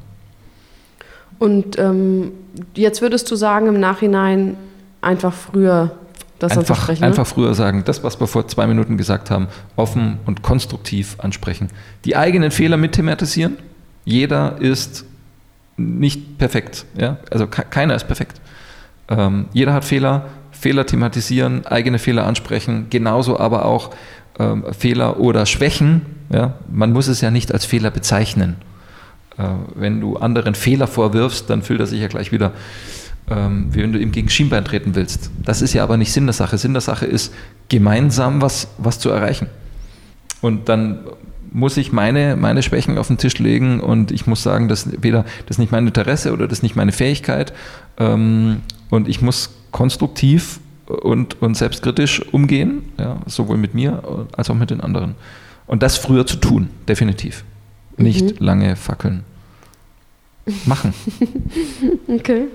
[SPEAKER 1] Und ähm, jetzt würdest du sagen, im Nachhinein einfach früher das
[SPEAKER 2] einfach, ansprechen? Ne? Einfach früher sagen, das, was wir vor zwei Minuten gesagt haben, offen und konstruktiv ansprechen. Die eigenen Fehler mit thematisieren. Jeder ist nicht perfekt. Ja? Also keiner ist perfekt. Ähm, jeder hat Fehler, Fehler thematisieren, eigene Fehler ansprechen, genauso aber auch ähm, Fehler oder Schwächen. Ja? Man muss es ja nicht als Fehler bezeichnen. Äh, wenn du anderen Fehler vorwirfst, dann fühlt er sich ja gleich wieder, ähm, wie wenn du ihm gegen Schienbein treten willst. Das ist ja aber nicht Sinn der Sache. Sinn der Sache ist, gemeinsam was, was zu erreichen. Und dann muss ich meine, meine Schwächen auf den Tisch legen und ich muss sagen, das weder das ist nicht mein Interesse oder das ist nicht meine Fähigkeit. Ähm, und ich muss konstruktiv und, und selbstkritisch umgehen, ja, sowohl mit mir als auch mit den anderen. Und das früher zu tun, definitiv. Nicht mhm. lange fackeln. Machen.
[SPEAKER 1] okay.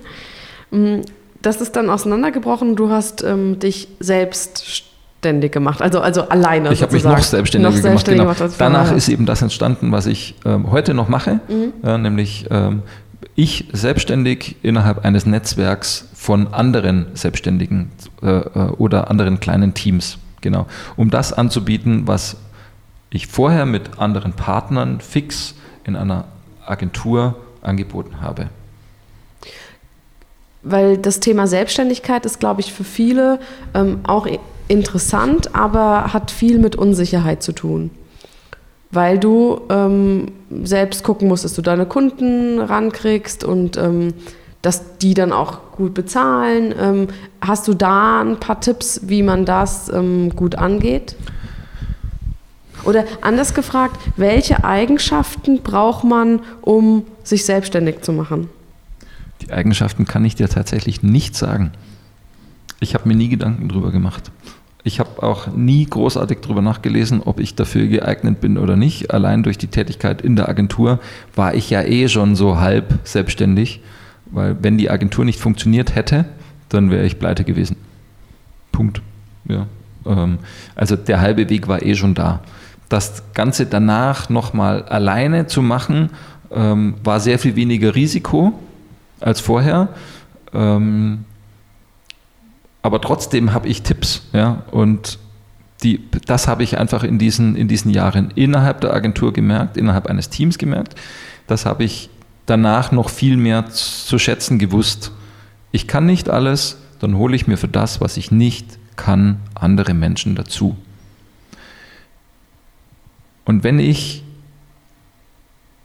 [SPEAKER 1] Mm, das ist dann auseinandergebrochen. Du hast ähm, dich selbst selbstständig gemacht, also, also alleine.
[SPEAKER 2] Ich habe mich noch selbstständiger gemacht. Genau. gemacht Danach ist eben das entstanden, was ich ähm, heute noch mache, mhm. äh, nämlich ähm, ich selbstständig innerhalb eines Netzwerks von anderen Selbstständigen äh, äh, oder anderen kleinen Teams, genau, um das anzubieten, was ich vorher mit anderen Partnern fix in einer Agentur angeboten habe.
[SPEAKER 1] Weil das Thema Selbstständigkeit ist, glaube ich, für viele ähm, auch interessant, aber hat viel mit Unsicherheit zu tun. Weil du ähm, selbst gucken musst, dass du deine Kunden rankriegst und ähm, dass die dann auch gut bezahlen. Ähm, hast du da ein paar Tipps, wie man das ähm, gut angeht? Oder anders gefragt, welche Eigenschaften braucht man, um sich selbstständig zu machen?
[SPEAKER 2] Die Eigenschaften kann ich dir tatsächlich nicht sagen. Ich habe mir nie Gedanken drüber gemacht. Ich habe auch nie großartig darüber nachgelesen, ob ich dafür geeignet bin oder nicht. Allein durch die Tätigkeit in der Agentur war ich ja eh schon so halb selbstständig, weil wenn die Agentur nicht funktioniert hätte, dann wäre ich pleite gewesen. Punkt. Ja. Ähm, also der halbe Weg war eh schon da. Das Ganze danach nochmal alleine zu machen, ähm, war sehr viel weniger Risiko als vorher. Ähm, aber trotzdem habe ich Tipps, ja, und die, das habe ich einfach in diesen, in diesen Jahren innerhalb der Agentur gemerkt, innerhalb eines Teams gemerkt. Das habe ich danach noch viel mehr zu schätzen gewusst. Ich kann nicht alles, dann hole ich mir für das, was ich nicht kann, andere Menschen dazu. Und wenn ich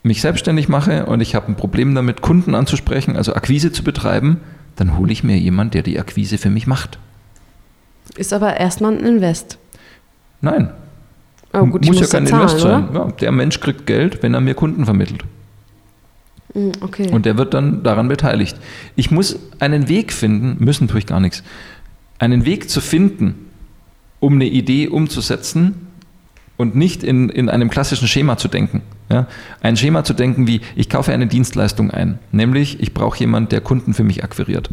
[SPEAKER 2] mich selbstständig mache und ich habe ein Problem damit, Kunden anzusprechen, also Akquise zu betreiben, dann hole ich mir jemanden, der die Akquise für mich macht.
[SPEAKER 1] Ist aber erstmal ein Invest.
[SPEAKER 2] Nein.
[SPEAKER 1] Oh, gut, muss, ja kein zahlen, Invest
[SPEAKER 2] sein. Ja, der Mensch kriegt Geld, wenn er mir Kunden vermittelt.
[SPEAKER 1] Hm, okay.
[SPEAKER 2] Und der wird dann daran beteiligt. Ich muss einen Weg finden, müssen tue ich gar nichts, einen Weg zu finden, um eine Idee umzusetzen, und nicht in, in einem klassischen Schema zu denken. Ja? Ein Schema zu denken wie, ich kaufe eine Dienstleistung ein, nämlich ich brauche jemanden, der Kunden für mich akquiriert.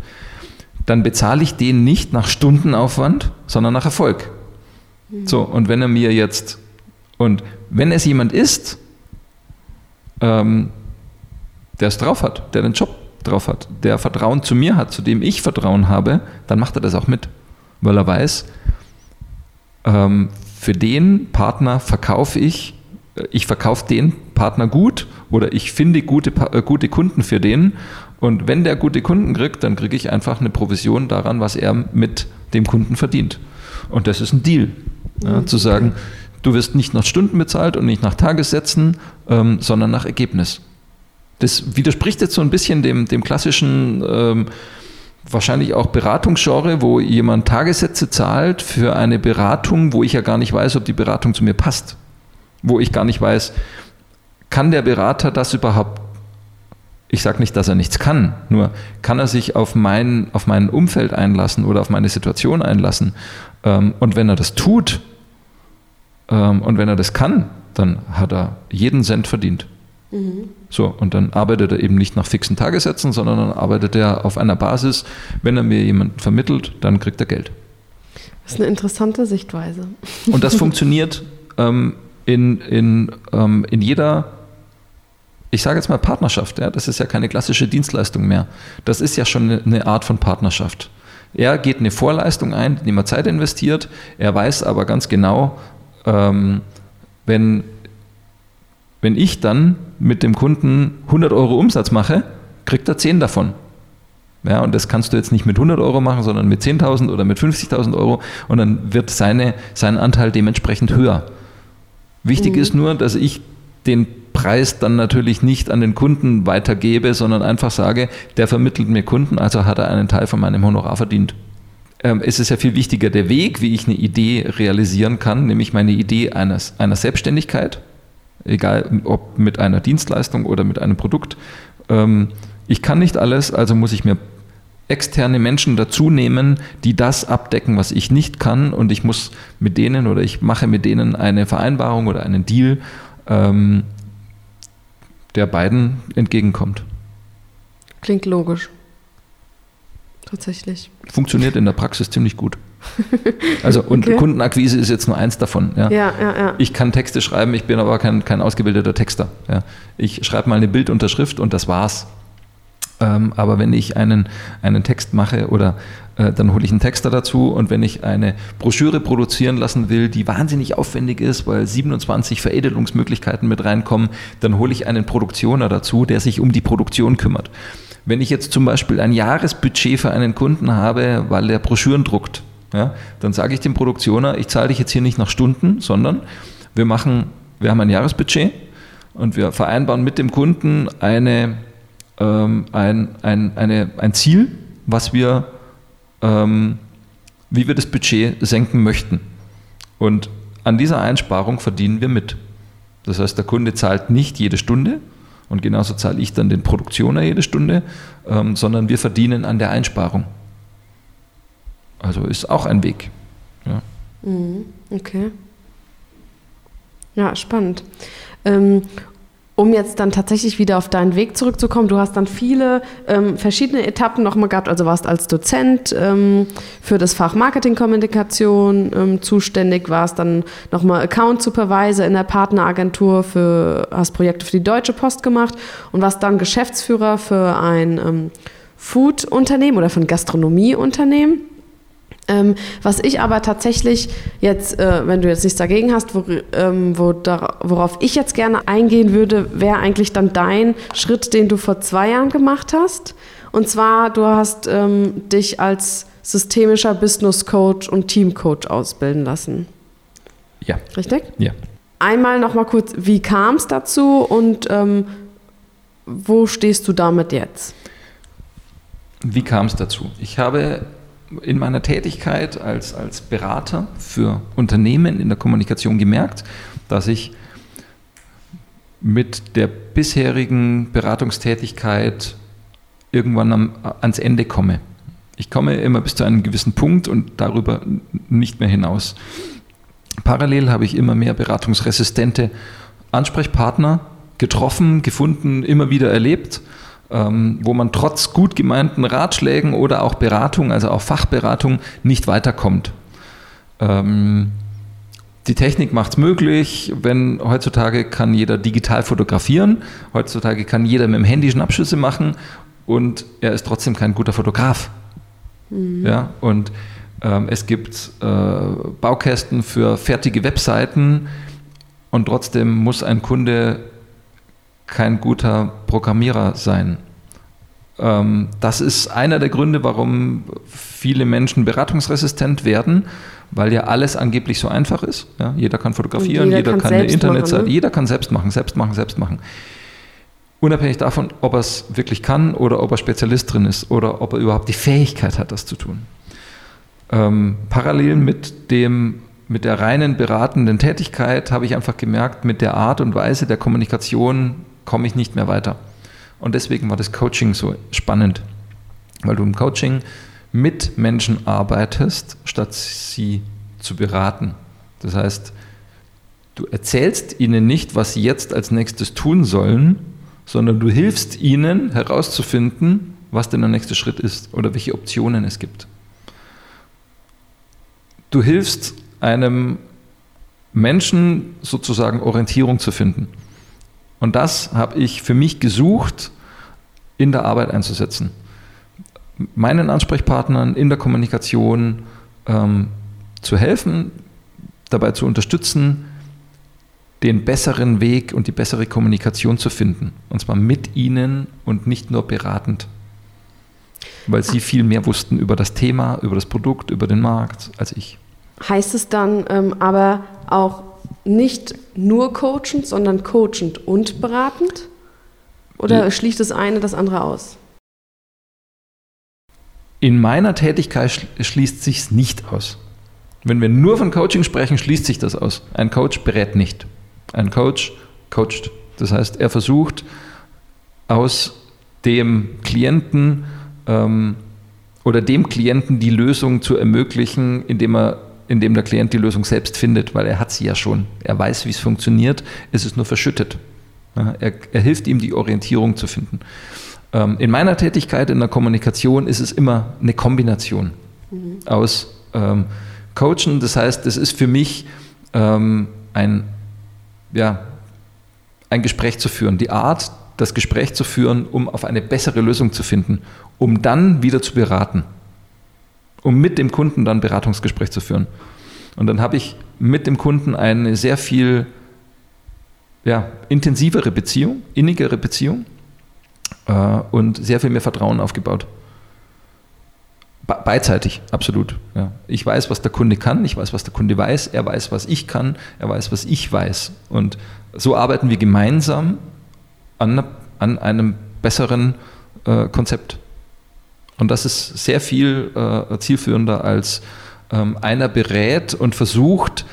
[SPEAKER 2] Dann bezahle ich den nicht nach Stundenaufwand, sondern nach Erfolg. Mhm. So, und wenn er mir jetzt, und wenn es jemand ist, ähm, der es drauf hat, der den Job drauf hat, der Vertrauen zu mir hat, zu dem ich Vertrauen habe, dann macht er das auch mit, weil er weiß, ähm, für den Partner verkaufe ich, äh, ich verkaufe den Partner gut oder ich finde gute, äh, gute Kunden für den und wenn der gute Kunden kriegt, dann kriege ich einfach eine Provision daran, was er mit dem Kunden verdient. Und das ist ein Deal. Ja, mhm. Zu sagen, du wirst nicht nach Stunden bezahlt und nicht nach Tagessätzen, ähm, sondern nach Ergebnis. Das widerspricht jetzt so ein bisschen dem, dem klassischen, ähm, wahrscheinlich auch Beratungsgenre, wo jemand Tagessätze zahlt für eine Beratung, wo ich ja gar nicht weiß, ob die Beratung zu mir passt. Wo ich gar nicht weiß, kann der Berater das überhaupt ich sage nicht, dass er nichts kann, nur kann er sich auf mein, auf mein Umfeld einlassen oder auf meine Situation einlassen. Ähm, und wenn er das tut ähm, und wenn er das kann, dann hat er jeden Cent verdient. Mhm. So, und dann arbeitet er eben nicht nach fixen Tagessätzen, sondern dann arbeitet er auf einer Basis. Wenn er mir jemanden vermittelt, dann kriegt er Geld.
[SPEAKER 1] Das ist eine interessante Sichtweise.
[SPEAKER 2] Und das funktioniert ähm, in, in, ähm, in jeder ich sage jetzt mal Partnerschaft, ja, das ist ja keine klassische Dienstleistung mehr. Das ist ja schon eine Art von Partnerschaft. Er geht eine Vorleistung ein, indem er Zeit investiert. Er weiß aber ganz genau, ähm, wenn, wenn ich dann mit dem Kunden 100 Euro Umsatz mache, kriegt er 10 davon. Ja, und das kannst du jetzt nicht mit 100 Euro machen, sondern mit 10.000 oder mit 50.000 Euro und dann wird seine, sein Anteil dementsprechend höher. Wichtig mhm. ist nur, dass ich den Preis dann natürlich nicht an den Kunden weitergebe, sondern einfach sage, der vermittelt mir Kunden, also hat er einen Teil von meinem Honorar verdient. Ähm, es ist ja viel wichtiger der Weg, wie ich eine Idee realisieren kann, nämlich meine Idee eines, einer Selbstständigkeit, egal ob mit einer Dienstleistung oder mit einem Produkt. Ähm, ich kann nicht alles, also muss ich mir externe Menschen dazu nehmen, die das abdecken, was ich nicht kann und ich muss mit denen oder ich mache mit denen eine Vereinbarung oder einen Deal, ähm, der beiden entgegenkommt.
[SPEAKER 1] Klingt logisch. Tatsächlich.
[SPEAKER 2] Funktioniert in der Praxis ziemlich gut. Also und okay. Kundenakquise ist jetzt nur eins davon. Ja. Ja, ja. Ich kann Texte schreiben, ich bin aber kein, kein ausgebildeter Texter. Ja. Ich schreibe mal eine Bildunterschrift und das war's. Ähm, aber wenn ich einen, einen Text mache oder dann hole ich einen Texter dazu und wenn ich eine Broschüre produzieren lassen will, die wahnsinnig aufwendig ist, weil 27 Veredelungsmöglichkeiten mit reinkommen, dann hole ich einen Produktioner dazu, der sich um die Produktion kümmert. Wenn ich jetzt zum Beispiel ein Jahresbudget für einen Kunden habe, weil er Broschüren druckt, ja, dann sage ich dem Produktioner, ich zahle dich jetzt hier nicht nach Stunden, sondern wir machen, wir haben ein Jahresbudget und wir vereinbaren mit dem Kunden eine, ähm, ein, ein, eine, ein Ziel, was wir ähm, wie wir das Budget senken möchten. Und an dieser Einsparung verdienen wir mit. Das heißt, der Kunde zahlt nicht jede Stunde und genauso zahle ich dann den Produktioner jede Stunde, ähm, sondern wir verdienen an der Einsparung. Also ist auch ein Weg. Ja.
[SPEAKER 1] Mhm, okay. Ja, spannend. Ähm, um jetzt dann tatsächlich wieder auf deinen Weg zurückzukommen, du hast dann viele ähm, verschiedene Etappen nochmal gehabt, also warst als Dozent ähm, für das Fach Marketingkommunikation ähm, zuständig, warst dann nochmal Account Supervisor in der Partneragentur für, hast Projekte für die Deutsche Post gemacht und warst dann Geschäftsführer für ein ähm, Food-Unternehmen oder für ein Gastronomieunternehmen. Ähm, was ich aber tatsächlich jetzt, äh, wenn du jetzt nichts dagegen hast, wo, ähm, wo da, worauf ich jetzt gerne eingehen würde, wäre eigentlich dann dein Schritt, den du vor zwei Jahren gemacht hast. Und zwar, du hast ähm, dich als systemischer Business Coach und Team Coach ausbilden lassen.
[SPEAKER 2] Ja.
[SPEAKER 1] Richtig?
[SPEAKER 2] Ja.
[SPEAKER 1] Einmal noch mal kurz, wie kam es dazu und ähm, wo stehst du damit jetzt?
[SPEAKER 2] Wie kam es dazu? Ich habe in meiner Tätigkeit als, als Berater für Unternehmen in der Kommunikation gemerkt, dass ich mit der bisherigen Beratungstätigkeit irgendwann am, ans Ende komme. Ich komme immer bis zu einem gewissen Punkt und darüber nicht mehr hinaus. Parallel habe ich immer mehr beratungsresistente Ansprechpartner getroffen, gefunden, immer wieder erlebt ähm, wo man trotz gut gemeinten Ratschlägen oder auch Beratung, also auch Fachberatung, nicht weiterkommt. Ähm, die Technik macht es möglich, wenn heutzutage kann jeder digital fotografieren, heutzutage kann jeder mit dem Handy Schnappschüsse machen und er ist trotzdem kein guter Fotograf. Mhm. Ja, und ähm, es gibt äh, Baukästen für fertige Webseiten und trotzdem muss ein Kunde kein guter Programmierer sein. Ähm, das ist einer der Gründe, warum viele Menschen beratungsresistent werden, weil ja alles angeblich so einfach ist. Ja, jeder kann fotografieren, jeder, jeder, kann, kann eine Internetseite, ne? jeder kann selbst machen, selbst machen, selbst machen. Unabhängig davon, ob er es wirklich kann oder ob er Spezialist drin ist oder ob er überhaupt die Fähigkeit hat, das zu tun. Ähm, parallel mit dem mit der reinen beratenden Tätigkeit habe ich einfach gemerkt, mit der Art und Weise der Kommunikation komme ich nicht mehr weiter. Und deswegen war das Coaching so spannend, weil du im Coaching mit Menschen arbeitest, statt sie zu beraten. Das heißt, du erzählst ihnen nicht, was sie jetzt als nächstes tun sollen, sondern du hilfst ihnen herauszufinden, was denn der nächste Schritt ist oder welche Optionen es gibt. Du hilfst einem Menschen sozusagen Orientierung zu finden. Und das habe ich für mich gesucht, in der Arbeit einzusetzen meinen Ansprechpartnern in der Kommunikation ähm, zu helfen, dabei zu unterstützen, den besseren Weg und die bessere Kommunikation zu finden. Und zwar mit ihnen und nicht nur beratend. Weil sie viel mehr wussten über das Thema, über das Produkt, über den Markt als ich.
[SPEAKER 1] Heißt es dann ähm, aber auch nicht nur coachend, sondern coachend und beratend? Oder schließt das eine das andere aus?
[SPEAKER 2] In meiner Tätigkeit schließt sich nicht aus. Wenn wir nur von Coaching sprechen, schließt sich das aus. Ein Coach berät nicht. Ein Coach coacht. Das heißt, er versucht aus dem Klienten ähm, oder dem Klienten die Lösung zu ermöglichen, indem er indem der Klient die Lösung selbst findet, weil er hat sie ja schon. Er weiß, wie es funktioniert, es ist nur verschüttet. Ja, er, er hilft ihm, die Orientierung zu finden. Ähm, in meiner Tätigkeit in der Kommunikation ist es immer eine Kombination mhm. aus ähm, Coachen. Das heißt, es ist für mich ähm, ein, ja, ein Gespräch zu führen. Die Art, das Gespräch zu führen, um auf eine bessere Lösung zu finden, um dann wieder zu beraten, um mit dem Kunden dann Beratungsgespräch zu führen. Und dann habe ich mit dem Kunden eine sehr viel ja, intensivere Beziehung, innigere Beziehung äh, und sehr viel mehr Vertrauen aufgebaut. Be beidseitig, absolut. Ja. Ich weiß, was der Kunde kann, ich weiß, was der Kunde weiß, er weiß, was ich kann, er weiß, was ich weiß. Und so arbeiten wir gemeinsam an, an einem besseren äh, Konzept. Und das ist sehr viel äh, zielführender als ähm, einer berät und versucht,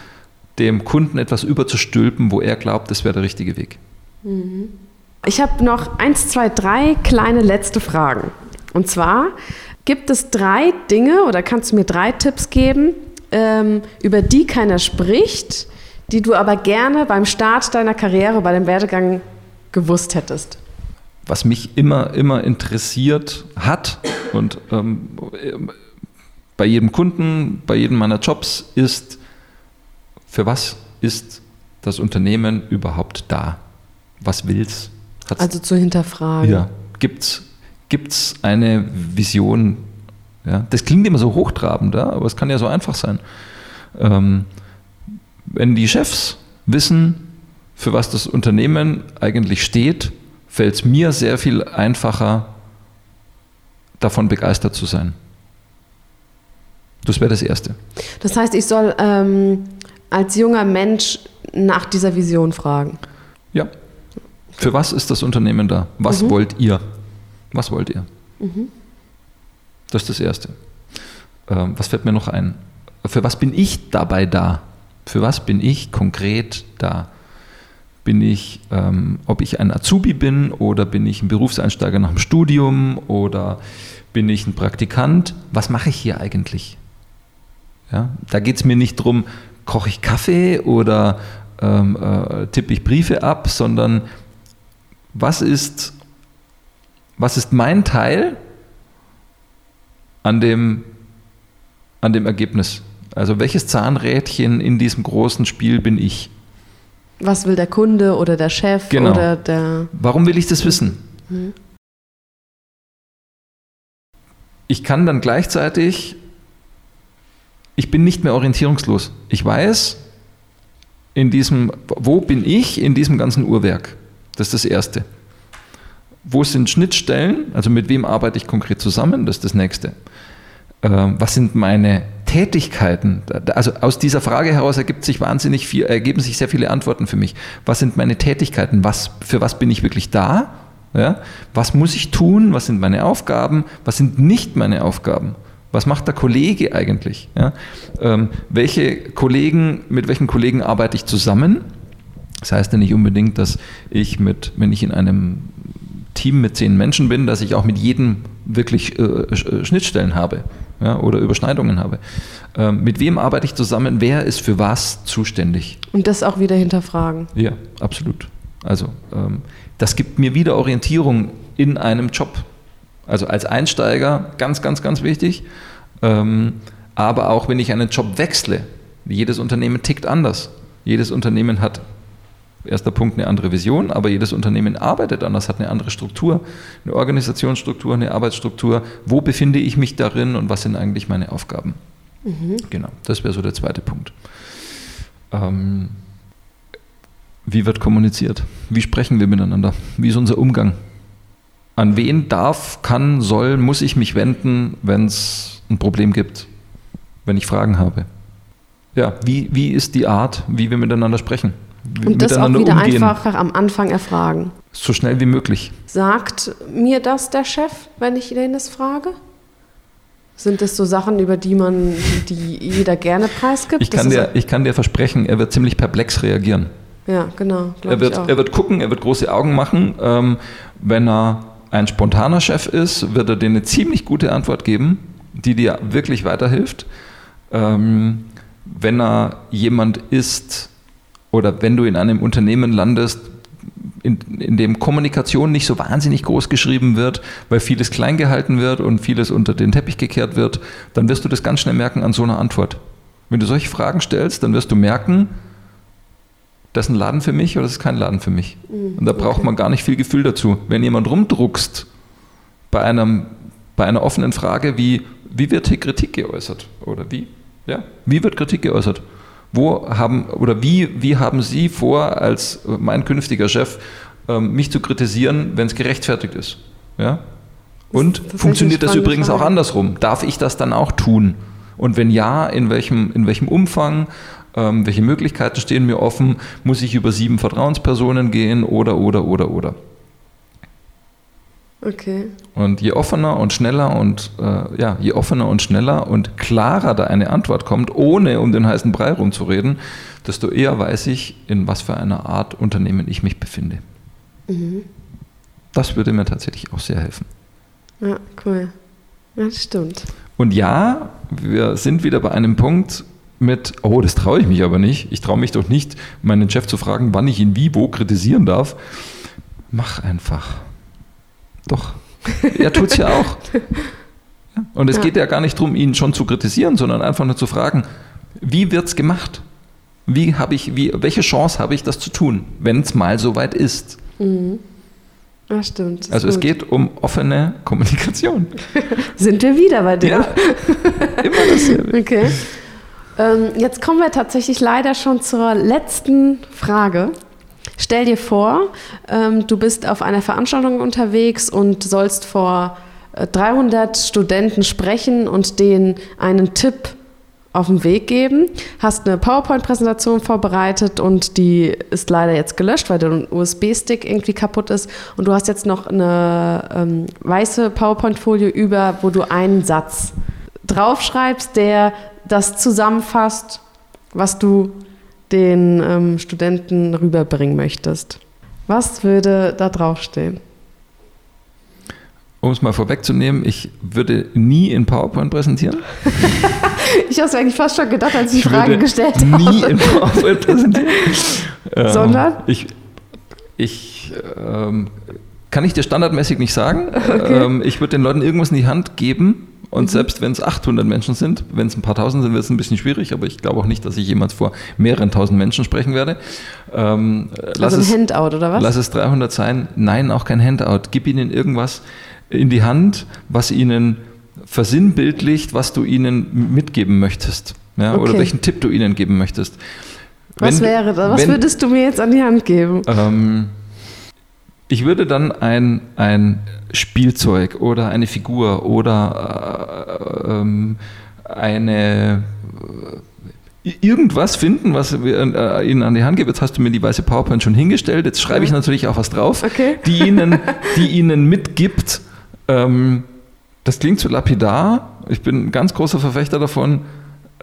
[SPEAKER 2] dem Kunden etwas überzustülpen, wo er glaubt, das wäre der richtige Weg.
[SPEAKER 1] Mhm. Ich habe noch eins, zwei, drei kleine letzte Fragen. Und zwar, gibt es drei Dinge oder kannst du mir drei Tipps geben, ähm, über die keiner spricht, die du aber gerne beim Start deiner Karriere, bei dem Werdegang gewusst hättest?
[SPEAKER 2] Was mich immer, immer interessiert hat und ähm, bei jedem Kunden, bei jedem meiner Jobs ist, für was ist das Unternehmen überhaupt da? Was will's?
[SPEAKER 1] Hat's, also zu hinterfragen.
[SPEAKER 2] Ja. Gibt es eine Vision? Ja? Das klingt immer so hochtrabend, ja? aber es kann ja so einfach sein. Ähm, wenn die Chefs wissen, für was das Unternehmen eigentlich steht, fällt es mir sehr viel einfacher, davon begeistert zu sein. Das wäre das Erste.
[SPEAKER 1] Das heißt, ich soll ähm, als junger Mensch nach dieser Vision fragen.
[SPEAKER 2] Ja, für was ist das Unternehmen da? Was mhm. wollt ihr? Was wollt ihr? Mhm. Das ist das Erste. Ähm, was fällt mir noch ein? Für was bin ich dabei da? Für was bin ich konkret da? Bin ich, ähm, ob ich ein Azubi bin oder bin ich ein Berufseinsteiger nach dem Studium oder bin ich ein Praktikant? Was mache ich hier eigentlich? Ja, da geht es mir nicht darum, koche ich Kaffee oder ähm, äh, tippe ich Briefe ab, sondern was ist, was ist mein Teil an dem, an dem Ergebnis? Also welches Zahnrädchen in diesem großen Spiel bin ich?
[SPEAKER 1] Was will der Kunde oder der Chef
[SPEAKER 2] genau.
[SPEAKER 1] oder der.
[SPEAKER 2] Warum will ich das wissen? Mhm. Ich kann dann gleichzeitig, ich bin nicht mehr orientierungslos. Ich weiß, in diesem, wo bin ich in diesem ganzen Uhrwerk? Das ist das Erste. Wo sind Schnittstellen? Also mit wem arbeite ich konkret zusammen? Das ist das Nächste. Ähm, was sind meine Tätigkeiten? Also aus dieser Frage heraus ergibt sich wahnsinnig viel, ergeben sich sehr viele Antworten für mich. Was sind meine Tätigkeiten? Was, für was bin ich wirklich da? Ja? Was muss ich tun? Was sind meine Aufgaben? Was sind nicht meine Aufgaben? Was macht der Kollege eigentlich? Ja? Ähm, welche Kollegen, mit welchen Kollegen arbeite ich zusammen? Das heißt ja nicht unbedingt, dass ich mit, wenn ich in einem Team mit zehn Menschen bin, dass ich auch mit jedem wirklich äh, äh, Schnittstellen habe ja, oder Überschneidungen habe. Ähm, mit wem arbeite ich zusammen? Wer ist für was zuständig?
[SPEAKER 1] Und das auch wieder hinterfragen.
[SPEAKER 2] Ja, absolut. Also ähm, das gibt mir wieder Orientierung in einem Job. Also als Einsteiger ganz, ganz, ganz wichtig. Ähm, aber auch wenn ich einen Job wechsle, jedes Unternehmen tickt anders. Jedes Unternehmen hat, erster Punkt, eine andere Vision, aber jedes Unternehmen arbeitet anders, hat eine andere Struktur, eine Organisationsstruktur, eine Arbeitsstruktur. Wo befinde ich mich darin und was sind eigentlich meine Aufgaben? Mhm. Genau, das wäre so der zweite Punkt. Ähm, wie wird kommuniziert? Wie sprechen wir miteinander? Wie ist unser Umgang? An wen darf, kann, soll, muss ich mich wenden, wenn es ein Problem gibt, wenn ich Fragen habe? Ja, wie, wie ist die Art, wie wir miteinander sprechen?
[SPEAKER 1] Und das auch wieder umgehen? einfach am Anfang erfragen.
[SPEAKER 2] So schnell wie möglich.
[SPEAKER 1] Sagt mir das der Chef, wenn ich ihn das frage? Sind das so Sachen, über die man, die jeder gerne preisgibt?
[SPEAKER 2] Ich kann, dir, ich kann dir versprechen, er wird ziemlich perplex reagieren.
[SPEAKER 1] Ja, genau.
[SPEAKER 2] Er wird, er wird gucken, er wird große Augen machen. Ähm, wenn er ein spontaner Chef ist, wird er dir eine ziemlich gute Antwort geben, die dir wirklich weiterhilft. Ähm, wenn er jemand ist oder wenn du in einem Unternehmen landest, in, in, dem Kommunikation nicht so wahnsinnig groß geschrieben wird, weil vieles klein gehalten wird und vieles unter den Teppich gekehrt wird, dann wirst du das ganz schnell merken an so einer Antwort. Wenn du solche Fragen stellst, dann wirst du merken, das ist ein Laden für mich oder das ist kein Laden für mich. Mhm, und da braucht okay. man gar nicht viel Gefühl dazu. Wenn jemand rumdruckst bei, einem, bei einer offenen Frage wie, wie wird hier Kritik geäußert? Oder wie? Ja, wie wird Kritik geäußert? Wo haben oder wie, wie haben Sie vor, als mein künftiger Chef, ähm, mich zu kritisieren, wenn es gerechtfertigt ist? Ja? Und das funktioniert das übrigens Frage. auch andersrum? Darf ich das dann auch tun? Und wenn ja, in welchem, in welchem Umfang? Ähm, welche Möglichkeiten stehen mir offen? Muss ich über sieben Vertrauenspersonen gehen oder, oder, oder, oder?
[SPEAKER 1] Okay.
[SPEAKER 2] Und je offener und schneller und äh, ja, je offener und schneller und klarer da eine Antwort kommt, ohne um den heißen Brei rumzureden, desto eher weiß ich, in was für einer Art Unternehmen ich mich befinde. Mhm. Das würde mir tatsächlich auch sehr helfen.
[SPEAKER 1] Ja, cool. Ja, das stimmt.
[SPEAKER 2] Und ja, wir sind wieder bei einem Punkt, mit, oh, das traue ich mich aber nicht. Ich traue mich doch nicht, meinen Chef zu fragen, wann ich ihn wie, wo kritisieren darf. Mach einfach. Doch. Er tut es ja auch. Und es ja. geht ja gar nicht darum, ihn schon zu kritisieren, sondern einfach nur zu fragen, wie wird es gemacht? Wie habe ich, wie, welche Chance habe ich, das zu tun, wenn es mal soweit ist?
[SPEAKER 1] Mhm. Ja, stimmt.
[SPEAKER 2] Also es geht um offene Kommunikation.
[SPEAKER 1] Sind wir wieder bei dem? Ja,
[SPEAKER 2] immer dasselbe.
[SPEAKER 1] Okay. Ähm, jetzt kommen wir tatsächlich leider schon zur letzten Frage. Stell dir vor, ähm, du bist auf einer Veranstaltung unterwegs und sollst vor 300 äh, Studenten sprechen und denen einen Tipp auf den Weg geben, hast eine PowerPoint-Präsentation vorbereitet und die ist leider jetzt gelöscht, weil der USB-Stick irgendwie kaputt ist. Und du hast jetzt noch eine ähm, weiße PowerPoint-Folie über, wo du einen Satz draufschreibst, der das zusammenfasst, was du den ähm, Studenten rüberbringen möchtest. Was würde da draufstehen?
[SPEAKER 2] Um es mal vorwegzunehmen, ich würde nie in PowerPoint präsentieren.
[SPEAKER 1] ich habe es eigentlich fast schon gedacht, als ich die Frage gestellt
[SPEAKER 2] habe. Nie in PowerPoint präsentieren.
[SPEAKER 1] Sondern?
[SPEAKER 2] Ähm, ich, ich ähm, kann ich dir standardmäßig nicht sagen. Okay. Ähm, ich würde den Leuten irgendwas in die Hand geben, und mhm. selbst wenn es 800 Menschen sind, wenn es ein paar tausend sind, wird es ein bisschen schwierig, aber ich glaube auch nicht, dass ich jemals vor mehreren tausend Menschen sprechen werde.
[SPEAKER 1] Ähm, also ein es, Handout oder was?
[SPEAKER 2] Lass es 300 sein. Nein, auch kein Handout. Gib ihnen irgendwas in die Hand, was ihnen versinnbildlicht, was du ihnen mitgeben möchtest. Ja, okay. Oder welchen Tipp du ihnen geben möchtest.
[SPEAKER 1] Was wenn, wäre das? Was wenn, würdest du mir jetzt an die Hand geben?
[SPEAKER 2] Ähm, Ich würde dann ein, ein Spielzeug oder eine Figur oder äh, ähm, eine äh, irgendwas finden, was äh, Ihnen an die Hand gibt. Jetzt hast du mir die weiße PowerPoint schon hingestellt. Jetzt schreibe ich natürlich auch was drauf,
[SPEAKER 1] Okay.
[SPEAKER 2] die, Ihnen, die Ihnen mitgibt. Ähm, das klingt so lapidar. Ich bin ein ganz großer Verfechter davon.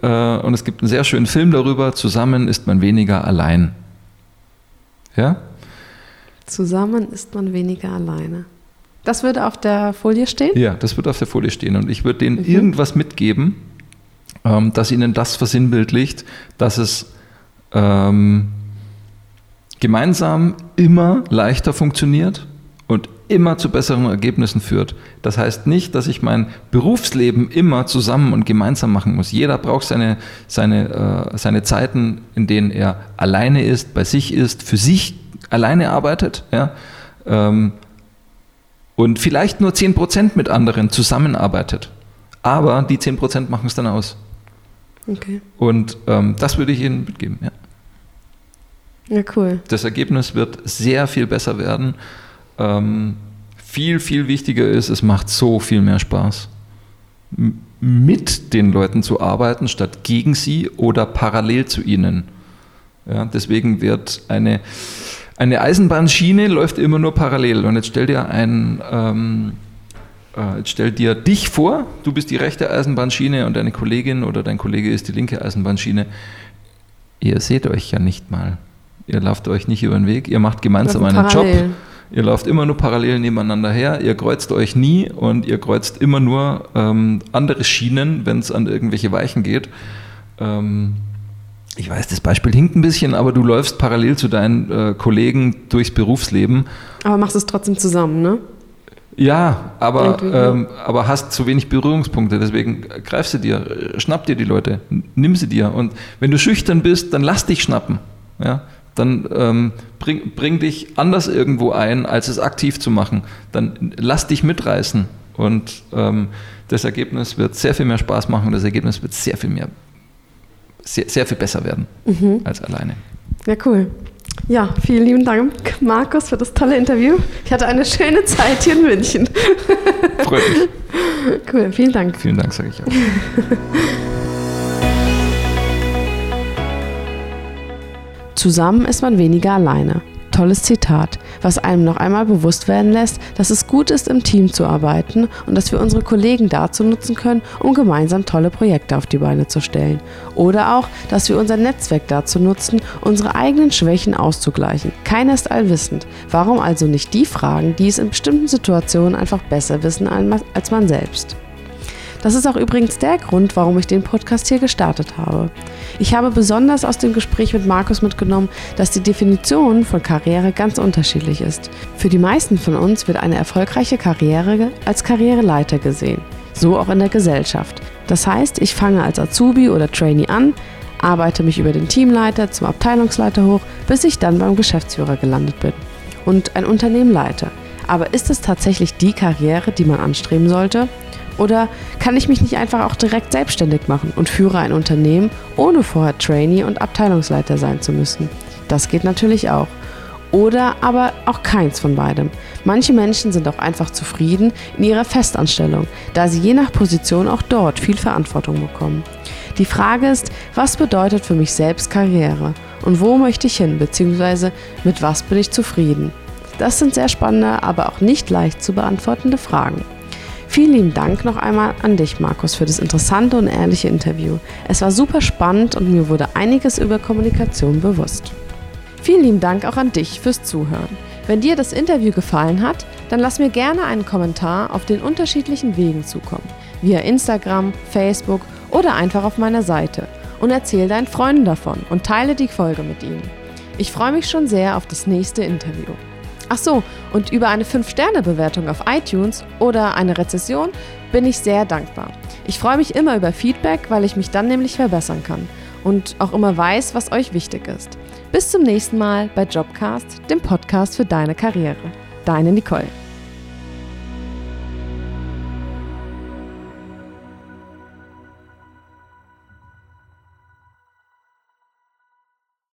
[SPEAKER 2] Äh, und es gibt einen sehr schönen Film darüber. Zusammen ist man weniger allein. Ja?
[SPEAKER 1] Zusammen ist man weniger alleine. Das würde auf der Folie stehen?
[SPEAKER 2] Ja, das wird auf der Folie stehen. Und ich würde denen irgendwas mitgeben, ähm, dass ihnen das versinnbildlicht, dass es ähm, gemeinsam immer leichter funktioniert und immer zu besseren Ergebnissen führt. Das heißt nicht, dass ich mein Berufsleben immer zusammen und gemeinsam machen muss. Jeder braucht seine, seine, äh, seine Zeiten, in denen er alleine ist, bei sich ist, für sich alleine arbeitet. Ja? Ähm, und vielleicht nur 10% mit anderen zusammenarbeitet. Aber die 10% machen es dann aus.
[SPEAKER 1] Okay.
[SPEAKER 2] Und ähm, das würde ich Ihnen mitgeben. Ja.
[SPEAKER 1] Ja, cool.
[SPEAKER 2] Das Ergebnis wird sehr viel besser werden. Ähm, viel, viel wichtiger ist, es macht so viel mehr Spaß, m- mit den Leuten zu arbeiten, statt gegen sie oder parallel zu ihnen. Ja, deswegen wird eine, eine Eisenbahnschiene läuft immer nur parallel. Und jetzt stell dir ein, ähm, äh, jetzt stell dir dich vor, du bist die rechte Eisenbahnschiene und deine Kollegin oder dein Kollege ist die linke Eisenbahnschiene. Ihr seht euch ja nicht mal. Ihr lauft euch nicht über den Weg, ihr macht gemeinsam einen Job.
[SPEAKER 1] parallel.
[SPEAKER 2] Ihr lauft immer nur parallel nebeneinander her, ihr kreuzt euch nie und ihr kreuzt immer nur ähm, andere Schienen, wenn es an irgendwelche Weichen geht. Ähm, ich weiß, das Beispiel hinkt ein bisschen, aber du läufst parallel zu deinen äh, Kollegen durchs Berufsleben.
[SPEAKER 1] Aber machst es trotzdem zusammen, ne?
[SPEAKER 2] Ja, aber, ähm, aber hast zu wenig Berührungspunkte. Deswegen greif sie dir, schnapp dir die Leute, nimm sie dir. Und wenn du schüchtern bist, dann lass dich schnappen. Ja? Dann ähm, bring, bring dich anders irgendwo ein, als es aktiv zu machen. Dann lass dich mitreißen. Und ähm, das Ergebnis wird sehr viel mehr Spaß machen und das Ergebnis wird sehr viel mehr, sehr, sehr viel besser werden als alleine.
[SPEAKER 1] Ja, cool. Ja, vielen lieben Dank, Markus, für das tolle Interview. Ich hatte eine schöne Zeit hier in München.
[SPEAKER 2] Freut mich.
[SPEAKER 1] Cool, vielen Dank.
[SPEAKER 2] Vielen Dank, sage ich auch.
[SPEAKER 1] Zusammen ist man weniger alleine. Tolles Zitat, was einem noch einmal bewusst werden lässt, dass es gut ist, im Team zu arbeiten und dass wir unsere Kollegen dazu nutzen können, um gemeinsam tolle Projekte auf die Beine zu stellen. Oder auch, dass wir unser Netzwerk dazu nutzen, unsere eigenen Schwächen auszugleichen. Keiner ist allwissend. Warum also nicht die fragen, die es in bestimmten Situationen einfach besser wissen als man selbst? Das ist auch übrigens der Grund, warum ich den Podcast hier gestartet habe. Ich habe besonders aus dem Gespräch mit Markus mitgenommen, dass die Definition von Karriere ganz unterschiedlich ist. Für die meisten von uns wird eine erfolgreiche Karriere als Karriereleiter gesehen. So auch in der Gesellschaft. Das heißt, ich fange als Azubi oder Trainee an, arbeite mich über den Teamleiter zum Abteilungsleiter hoch, bis ich dann beim Geschäftsführer gelandet bin und ein Unternehmen leite. Aber ist es tatsächlich die Karriere, die man anstreben sollte? Oder kann ich mich nicht einfach auch direkt selbstständig machen und führe ein Unternehmen, ohne vorher Trainee und Abteilungsleiter sein zu müssen? Das geht natürlich auch. Oder aber auch keins von beidem. Manche Menschen sind auch einfach zufrieden in ihrer Festanstellung, da sie je nach Position auch dort viel Verantwortung bekommen. Die Frage ist, was bedeutet für mich selbst Karriere? Und wo möchte ich hin, beziehungsweise mit was bin ich zufrieden? Das sind sehr spannende, aber auch nicht leicht zu beantwortende Fragen. Vielen lieben Dank noch einmal an dich, Markus, für das interessante und ehrliche Interview. Es war super spannend und mir wurde einiges über Kommunikation bewusst. Vielen lieben Dank auch an dich fürs Zuhören. Wenn dir das Interview gefallen hat, dann lass mir gerne einen Kommentar auf den unterschiedlichen Wegen zukommen. Via Instagram, Facebook oder einfach auf meiner Seite. Und erzähl deinen Freunden davon und teile die Folge mit ihnen. Ich freue mich schon sehr auf das nächste Interview. Ach so, und über eine 5-Sterne-Bewertung auf iTunes oder eine Rezession bin ich sehr dankbar. Ich freue mich immer über Feedback, weil ich mich dann nämlich verbessern kann und auch immer weiß, was euch wichtig ist. Bis zum nächsten Mal bei Jobcast, dem Podcast für deine Karriere. Deine Nicole.